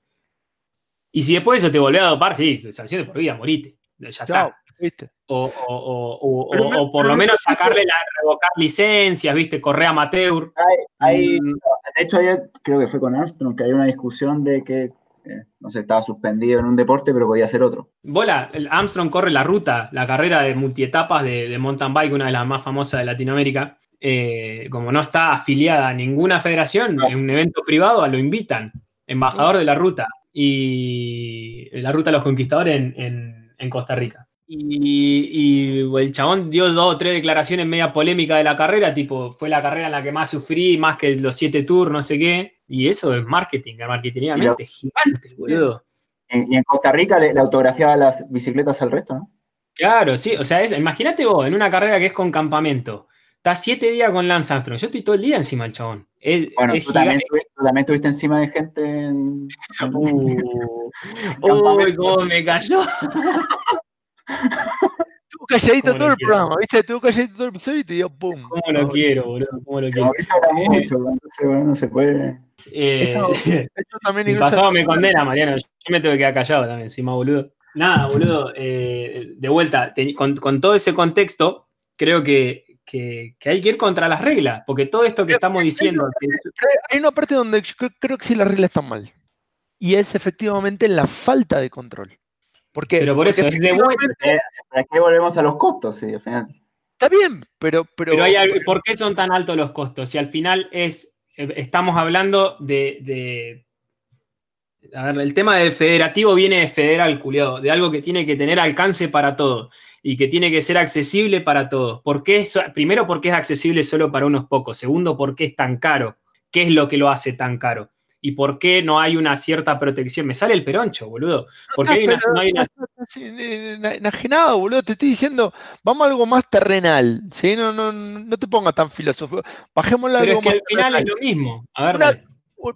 Y si después de eso te volvés a dopar, sí, sanción de por vida, morite. Ya está. Chao, ¿viste? O, o- o- o- me- por lo me menos sacarle la revocar licencias, viste, correa amateur. Hay, hay- Mm, de hecho, ayer creo que fue con Armstrong que hay una discusión de que, eh, no sé, estaba suspendido en un deporte, pero podía ser otro. Bola, el Armstrong corre la ruta, la carrera de multietapas de, de mountain bike, una de las más famosas de Latinoamérica. Eh, como no está afiliada a ninguna federación, No. en un evento privado lo invitan, embajador de la ruta, y la ruta de los conquistadores en, en- en Costa Rica. Y, y el chabón dio dos o tres declaraciones media polémicas de la carrera, tipo, fue la carrera en la que más sufrí, más que los siete tours, no sé qué. Y eso es marketing, marketingamente es gigante, boludo. Y, en Costa Rica le, le autografiaba las bicicletas al resto, ¿no? Claro, sí, o sea, imagínate vos, en una carrera que es con campamento, estás siete días con Lance Armstrong, yo estoy todo el día encima del chabón. Es, Bueno, es tú también, tú también estuviste encima de gente en... Uh, uy, cómo me cayó. Estuvo calladito ¿Cómo todo el quiero? programa, ¿viste? Estuvo calladito todo el episodio y te dio pum. Cómo lo quiero, boludo, cómo lo quiero. mucho, no se puede. Eh, Eso- Eso también mi pasado me condena, Mariano, yo me tengo que quedar callado también, encima, boludo. Nada, boludo, eh, de vuelta, te- con, con todo ese contexto, creo que, que- que hay que ir contra las reglas, porque todo esto que estamos diciendo, que- Pero hay una parte donde yo creo que sí las reglas están mal. Y es efectivamente la falta de control. Porque, pero por porque eso es de vuelta. Eh, ¿Para qué volvemos a los costos? Sí, al final. Está bien, pero. Pero, Pero hay algo- ¿por qué son tan altos los costos? Si al final es, eh, estamos hablando de, de- A ver, el tema del federativo viene de federal, culiado, de algo que tiene que tener alcance para todos y que tiene que ser accesible para todos. ¿Por qué? Primero, porque es accesible solo para unos pocos. Segundo, porque es tan caro. ¿Qué es lo que lo hace tan caro? ¿Y por qué no hay una cierta protección? Me sale el peroncho, boludo. ¿Por qué hay una- no hay una eh, enajenado, boludo. Te estoy diciendo, vamos a algo más terrenal. ¿sí? No, no, no te pongas tan filosófico. Bajémosle a algo es que más al final es lo mismo. A ver, Una-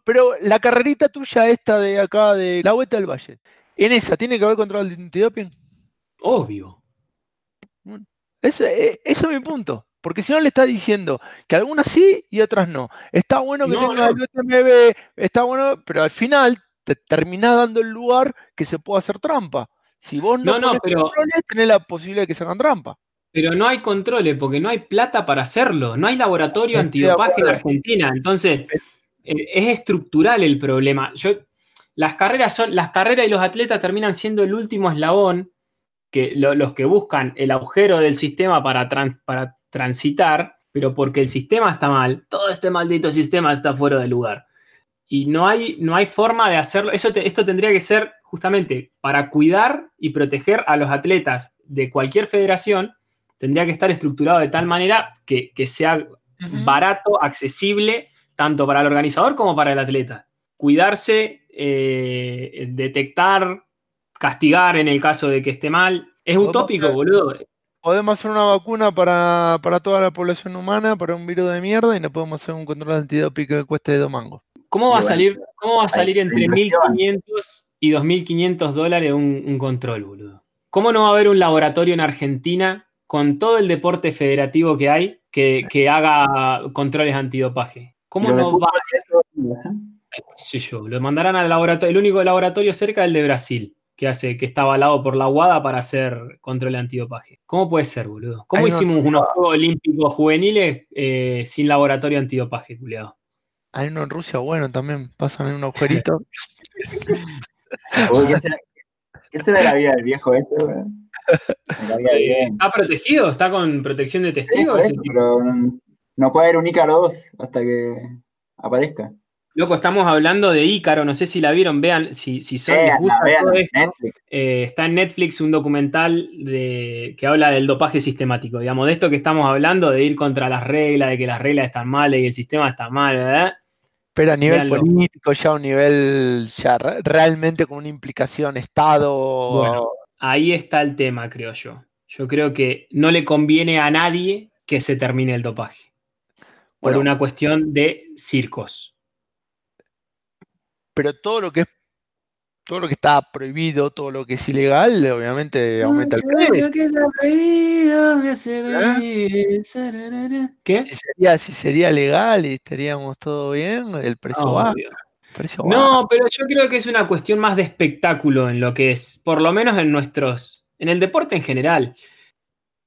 Pero la carrerita tuya, esta de acá, de la vuelta del valle, en esa, ¿tiene que haber control de antidoping? obvio. Eso, eh, eso es mi punto. Porque si no le está diciendo que algunas sí y otras no. Está bueno que No, tenga no. el está bueno, pero al final te terminás dando el lugar que se pueda hacer trampa. Si vos no, No, pero- controles, tenés la posibilidad de que se hagan trampa. Pero no hay controles porque no hay plata para hacerlo. No hay laboratorio antidopaje en. Argentina. Entonces, eh, es estructural el problema. Yo, las carreras son, las carreras y los atletas terminan siendo el último eslabón que lo- los que buscan el agujero del sistema para, tran- para transitar, pero porque el sistema está mal, todo este maldito sistema está fuera de lugar. Y no hay, no hay forma de hacerlo. Eso te- esto tendría que ser justamente para cuidar y proteger a los atletas de cualquier federación, tendría que estar estructurado de tal manera que, que sea barato, accesible, tanto para el organizador como para el atleta. Cuidarse, eh, detectar, castigar en el caso de que esté mal. Es utópico, boludo. Podemos hacer una vacuna para, para toda la población humana, para un virus de mierda, y no podemos hacer un control antidoping que cueste dos mangos. ¿Cómo va a salir, cómo va a salir entre inversión. 1.500 y 2.500 dólares un, un control, boludo? ¿Cómo no va a haber un laboratorio en Argentina con todo el deporte federativo que hay que, que haga controles antidopaje? ¿Cómo de no va eso, qué sé yo, lo mandarán al laboratorio, el único laboratorio cerca es el de Brasil, que hace, que está avalado por la UADA para hacer control antiopaje. ¿Cómo puede ser, boludo? ¿Cómo Hay hicimos unos Juegos Olímpicos juveniles eh, sin laboratorio antidopaje, culiado? Hay uno en Rusia, bueno, también pasan en un agujerito. ¿qué, será, qué será la vida del viejo este, bien. ¿Está protegido? ¿Está con protección de Sí, testigo? por ese eso, tipo? pero no, no puede haber un Ícaro 2 hasta que aparezca. Loco, estamos hablando de Ícaro, no sé si la vieron, vean, si, si son, les gusta vean, todo esto. Netflix. Eh, está en Netflix un documental de, que habla del dopaje sistemático, digamos, de esto que estamos hablando, de ir contra las reglas, de que las reglas están mal, que el sistema está mal, ¿verdad? Pero a nivel político, ya a un nivel ya re- realmente con una implicación Estado. Bueno. Ahí está el tema, creo yo. Yo creo que no le conviene a nadie que se termine el dopaje. Por Bueno. una cuestión de circos. Pero todo lo que es todo lo que está prohibido, todo lo que es ilegal, obviamente aumenta el precio. ¿Qué? Si sería, si sería legal y estaríamos todo bien, el precio baja. Baja. No, pero yo creo que es una cuestión más de espectáculo en lo que es, por lo menos en nuestros, en el deporte en general.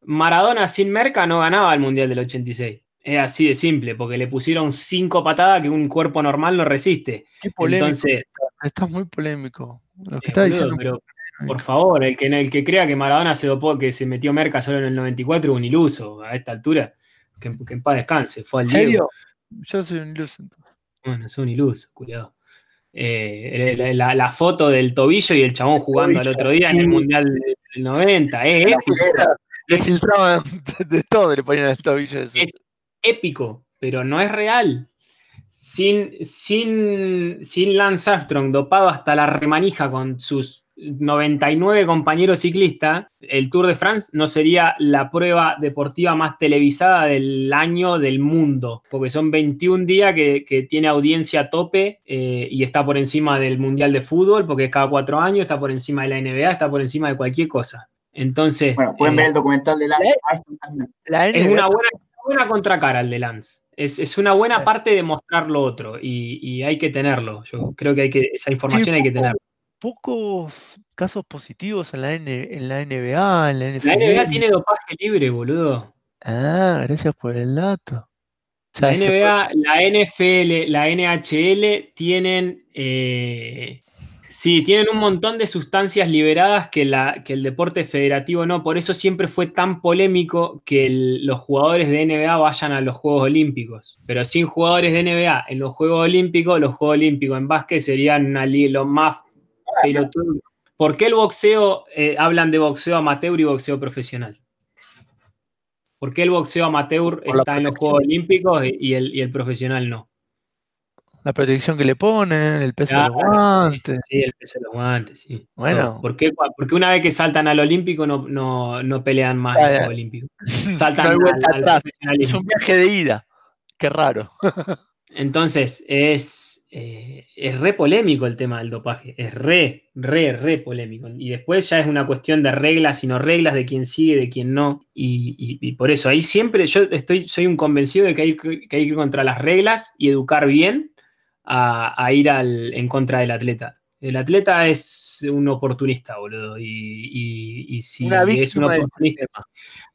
Maradona sin merca no ganaba el Mundial del 86. Es así de simple, porque le pusieron cinco patadas que un cuerpo normal no resiste. Qué polémico. Entonces, estás muy polémico. Lo que eh, estás diciendo. pero por favor, el que, el que crea que Maradona se dopó, que se metió merca solo en el 94 es un iluso a esta altura. Que, que en paz descanse, fue al ¿En Diego. serio? Yo soy un iluso entonces. Bueno, es un iluso, cuidado. Eh, la, la- la foto del tobillo y el chabón jugando al otro día en el. Mundial del 90. Es épico, Le filtraban de, de todo, le ponían el tobillo ese. es épico, pero no es real. Sin, sin, sin Lance Armstrong dopado hasta la remanija con sus 99 compañeros ciclistas, el Tour de France no sería la prueba deportiva más televisada del año del mundo, porque son 21 días que, que tiene audiencia a tope eh, y está por encima del Mundial de Fútbol, porque es cada cuatro años, está por encima de la NBA, está por encima de cualquier cosa. Entonces, Bueno, pueden eh, ver el documental de Lance. Armstrong también. La es una buena, buena contracara el de Lance. Es, es una buena Sí. parte de mostrar lo otro y, y hay que tenerlo. Yo creo que, hay que esa información hay que tenerla. pocos casos positivos en la, N- en la NBA, en la NFL. La NBA tiene dopaje libre, boludo. Ah, gracias por el dato. O La sea, NBA, la NFL, la NHL tienen, eh, Sí, tienen un montón de sustancias liberadas que, la, que el deporte federativo no. Por eso siempre fue tan polémico que el- los jugadores de NBA vayan a los Juegos Olímpicos. Pero sin jugadores de NBA en los Juegos Olímpicos, los Juegos Olímpicos en básquet serían una lo más pelotudo. ¿Por qué el boxeo, eh, hablan de boxeo amateur y boxeo profesional? ¿Por qué el boxeo amateur Por está en los. Juegos Olímpicos y el, y el profesional no? La protección que le ponen, el peso de los guantes. Sí, el peso de los guantes, sí. Bueno. Todo. ¿Por qué, porque una vez que saltan al olímpico no, no, no pelean más en Ah, el olímpico. Saltan No al, al atrás. Es un viaje de ida. Qué raro. Entonces, es, eh, es re polémico el tema del dopaje. Es re, re, re polémico. Y después ya es una cuestión de reglas y no reglas, de quién sigue, de quién no. Y, y- y por eso ahí siempre yo estoy, soy un convencido de que hay, que que hay que ir contra las reglas y educar bien a, a ir al, en contra del atleta. El atleta es un oportunista, boludo. Y, y- y si Una es un oportunista.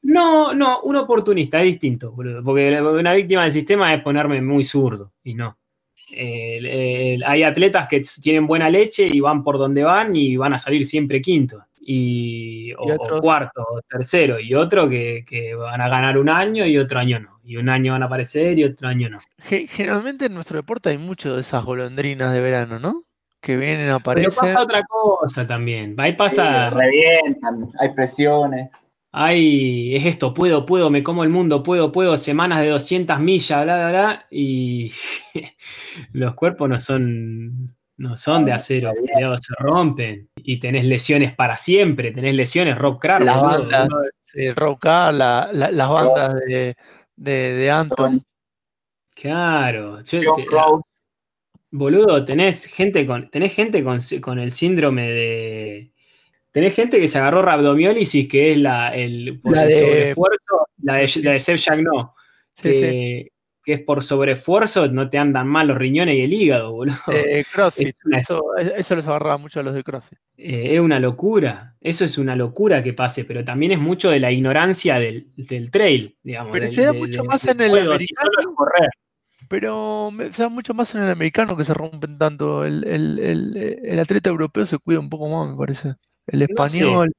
No, no, un oportunista es distinto, boludo, porque una víctima del sistema es ponerme muy zurdo y no. El- el- hay atletas que tienen buena leche y van por donde van y van a salir siempre quinto. Y, o, Y o otros- cuarto, o tercero, y otro que, que van a ganar un año y otro año no. Y un año van a aparecer y otro año no. Ge- Generalmente en nuestro deporte hay mucho de esas golondrinas de verano, ¿no? Que vienen, Pero aparecen. pasa otra cosa también. Ahí pasa. Sí, revientan, hay presiones. Ay, es esto, puedo, puedo, me como el mundo, puedo, puedo, semanas de 200 millas, bla, bla, bla, y los cuerpos no son, no son de acero, bien. cuidado, se rompen, y tenés lesiones para siempre, tenés lesiones, Rob Crar, Las bandas. uno- El rock A, la- la- las bandas de, de, de Anton. claro, yo te- boludo, tenés gente con, tenés gente con, con el síndrome de, tenés gente que se agarró rabdomiólisis, que es la, el, por La el de- sobreesfuerzo, la de, la de Seb Jagno. Sí, sí. que, que es por sobreesfuerzo, no te andan mal los riñones y el hígado, boludo. Eh, CrossFit. Es una- Eso, eso les agarraba mucho a los de CrossFit. Eh, es una locura. Eso es una locura que pase, pero también es mucho de la ignorancia del, del trail, digamos. Pero del- se da mucho más en el juego, americano. correr. Pero se da mucho más en el americano que se rompen tanto. El, el- el- el atleta europeo se cuida un poco más, me parece. El No sé. español.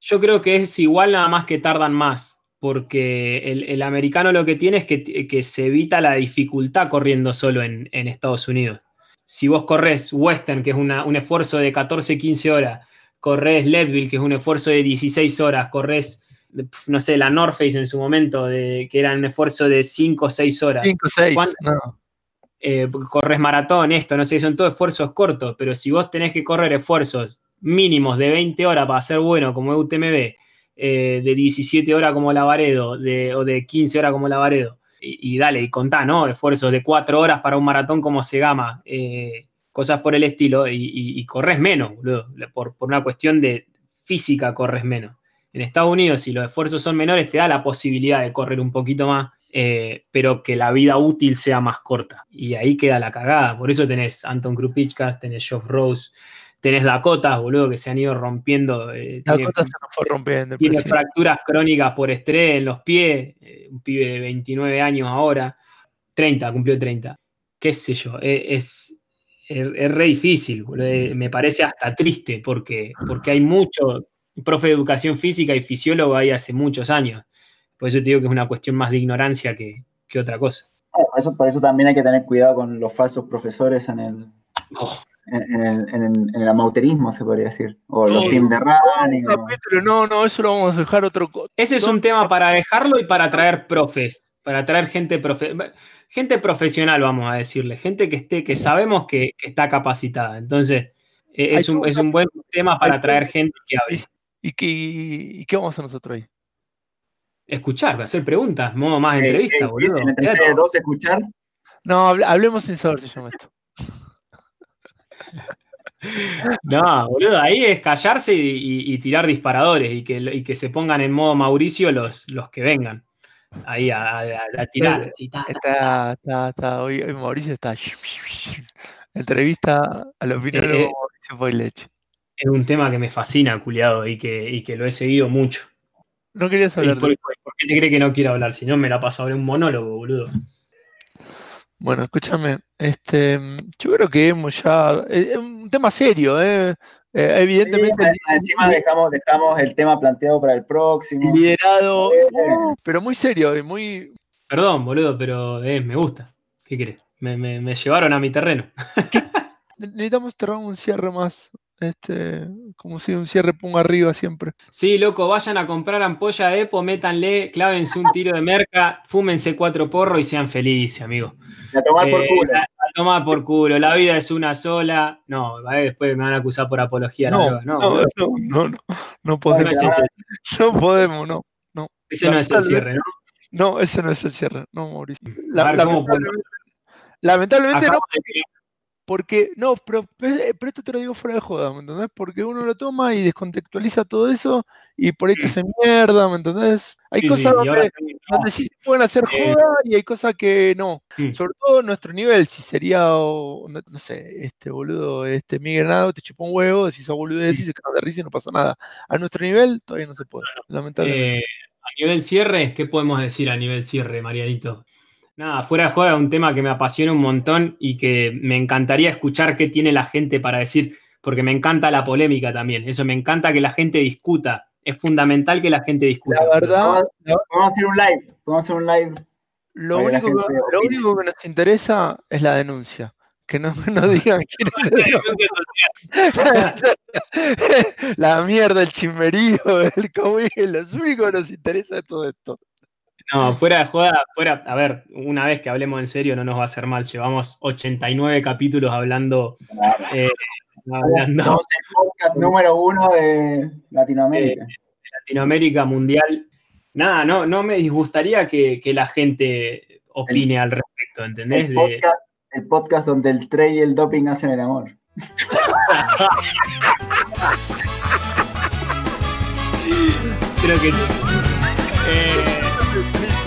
Yo creo que es igual nada más que tardan más, porque el, el americano lo que tiene es que, que se evita la dificultad corriendo solo en, en Estados Unidos. Si vos corres Western, que es una- un esfuerzo de 14, 15 horas, corres Leadville, que es un esfuerzo de 16 horas, corres, no sé, la North Face en su momento, de, que era un esfuerzo de 5 o 6 horas. 5 6. ¿Cuán- No. eh, corres maratón, esto, no sé, son todos esfuerzos cortos, pero si vos tenés que correr esfuerzos mínimos de 20 horas para ser bueno como UTMB, eh, de 17 horas como Lavaredo, de, o de 15 horas como Lavaredo, y, y dale, y contá, ¿no? Esfuerzos de 4 horas para un maratón como Segama, eh, cosas por el estilo, y, corres menos, boludo, por, por una cuestión de física corres menos. En Estados Unidos, si los esfuerzos son menores, te da la posibilidad de correr un poquito más, eh, pero que la vida útil sea más corta. Y ahí queda la cagada. Por eso tenés Anton Krupickas, tenés Geoff Rose, tenés Dakota, boludo, que se han ido rompiendo. eh, La tiene, cota se nos fue rompiendo. tiene presidente. fracturas crónicas por estrés en los pies. eh, un pibe de 29 años ahora, 30, cumplió 30. Qué sé yo, eh, es, es, es re difícil, boludo, eh, me parece hasta triste porque, porque hay mucho profe de educación física y fisiólogo ahí hace muchos años. Por eso te digo que es una cuestión más de ignorancia que, que otra cosa. Por eso, por eso también hay que tener cuidado con los falsos profesores en el, Oh. En, en el, en en amateurismo, se podría decir. O los teams de running. O- no, no, eso lo vamos a dejar otro. Ese es un tema para dejarlo y para traer profes, para traer gente, profe- gente profesional, vamos a decirle, gente que esté, que sabemos que, que está capacitada. Entonces, eh, es un, es un buen tema para traer gente que hable. ¿Y qué, y qué vamos a hacer nosotros ahí? Escuchar, hacer preguntas, modo más Eh, entrevista, eh, boludo. entre Mirá ustedes todo. dos escuchar. No, hable- hablemos sin saber, se llama esto. No, boludo, ahí es callarse y, y- y tirar disparadores y que, y que se pongan en modo Mauricio los, los que vengan. Ahí a, a- a tirar. Así, ta, ta. Está, está, está, hoy, hoy Mauricio está. Entrevista al opinólogo Eh, eh. Mauricio Poilech. Es un tema que me fascina, culiado, y que, y que lo he seguido mucho. No querías ¿Y hablar por, de por qué te cree que no quiero hablar? Si no, me la paso a ver un monólogo, boludo. Bueno, escúchame, este, yo creo que hemos ya, es es un tema serio, ¿eh? Eh, evidentemente Sí, encima dejamos, dejamos el tema planteado para el próximo. liderado, Eh. uh, pero muy serio y muy, Perdón, boludo, pero eh, me gusta. ¿Qué querés? Me, me- me llevaron a mi terreno. necesitamos cerrar un cierre más, este, como si un cierre ponga arriba siempre. Sí, loco, vayan a comprar ampolla de Epo, métanle, clávense un tiro de merca, fúmense cuatro porros y sean felices, amigo. A tomar por Eh, culo. a, a tomar por culo, la vida es una sola. No, ¿vale? después me van a acusar por apología No. No, no, no, no, no, no podemos, no podemos, no, no, ese no es el cierre, ¿no? no, ese no es el cierre, no, Mauricio. A ver, ¿cómo lamentablemente, lamentablemente no, Porque, no, pero, pero pero esto te lo digo fuera de joda, ¿me entendés? Porque uno lo toma y descontextualiza todo eso y por ahí te Mm. hace mierda, ¿me entendés? Hay sí, cosas sí, donde, también, donde sí se pueden hacer Eh. joda y hay cosas que no. Mm. Sobre todo nuestro nivel, si sería, no, no sé, este boludo, este Miguel Nado te chupa un huevo, decís a boludez y se caga de risa y no pasa nada. A nuestro nivel todavía no se puede, lamentablemente. Eh, a nivel cierre, ¿qué podemos decir a nivel cierre, Marianito? Nada, fuera de joda, un tema que me apasiona un montón y que me encantaría escuchar qué tiene la gente para decir, porque me encanta la polémica también. Eso me encanta que la gente discuta. Es fundamental que la gente discuta. La verdad, la- Podemos hacer un live. Podemos hacer un live. lo, único que, lo único nos interesa es la denuncia. Que no, no digan quién es el La mierda, el chimerío, el COVID, los únicos que nos interesa de todo esto. No, fuera de joda, fuera, a ver, una vez que hablemos en serio no nos va a hacer mal. Llevamos 89 capítulos hablando, eh, hablando Somos el podcast número uno de Latinoamérica. Latinoamérica mundial. Nada, no, no me disgustaría que, que la gente opine al respecto, ¿entendés? el, podcast, el podcast donde el trade y el doping hacen el amor. Creo que. eh, with me.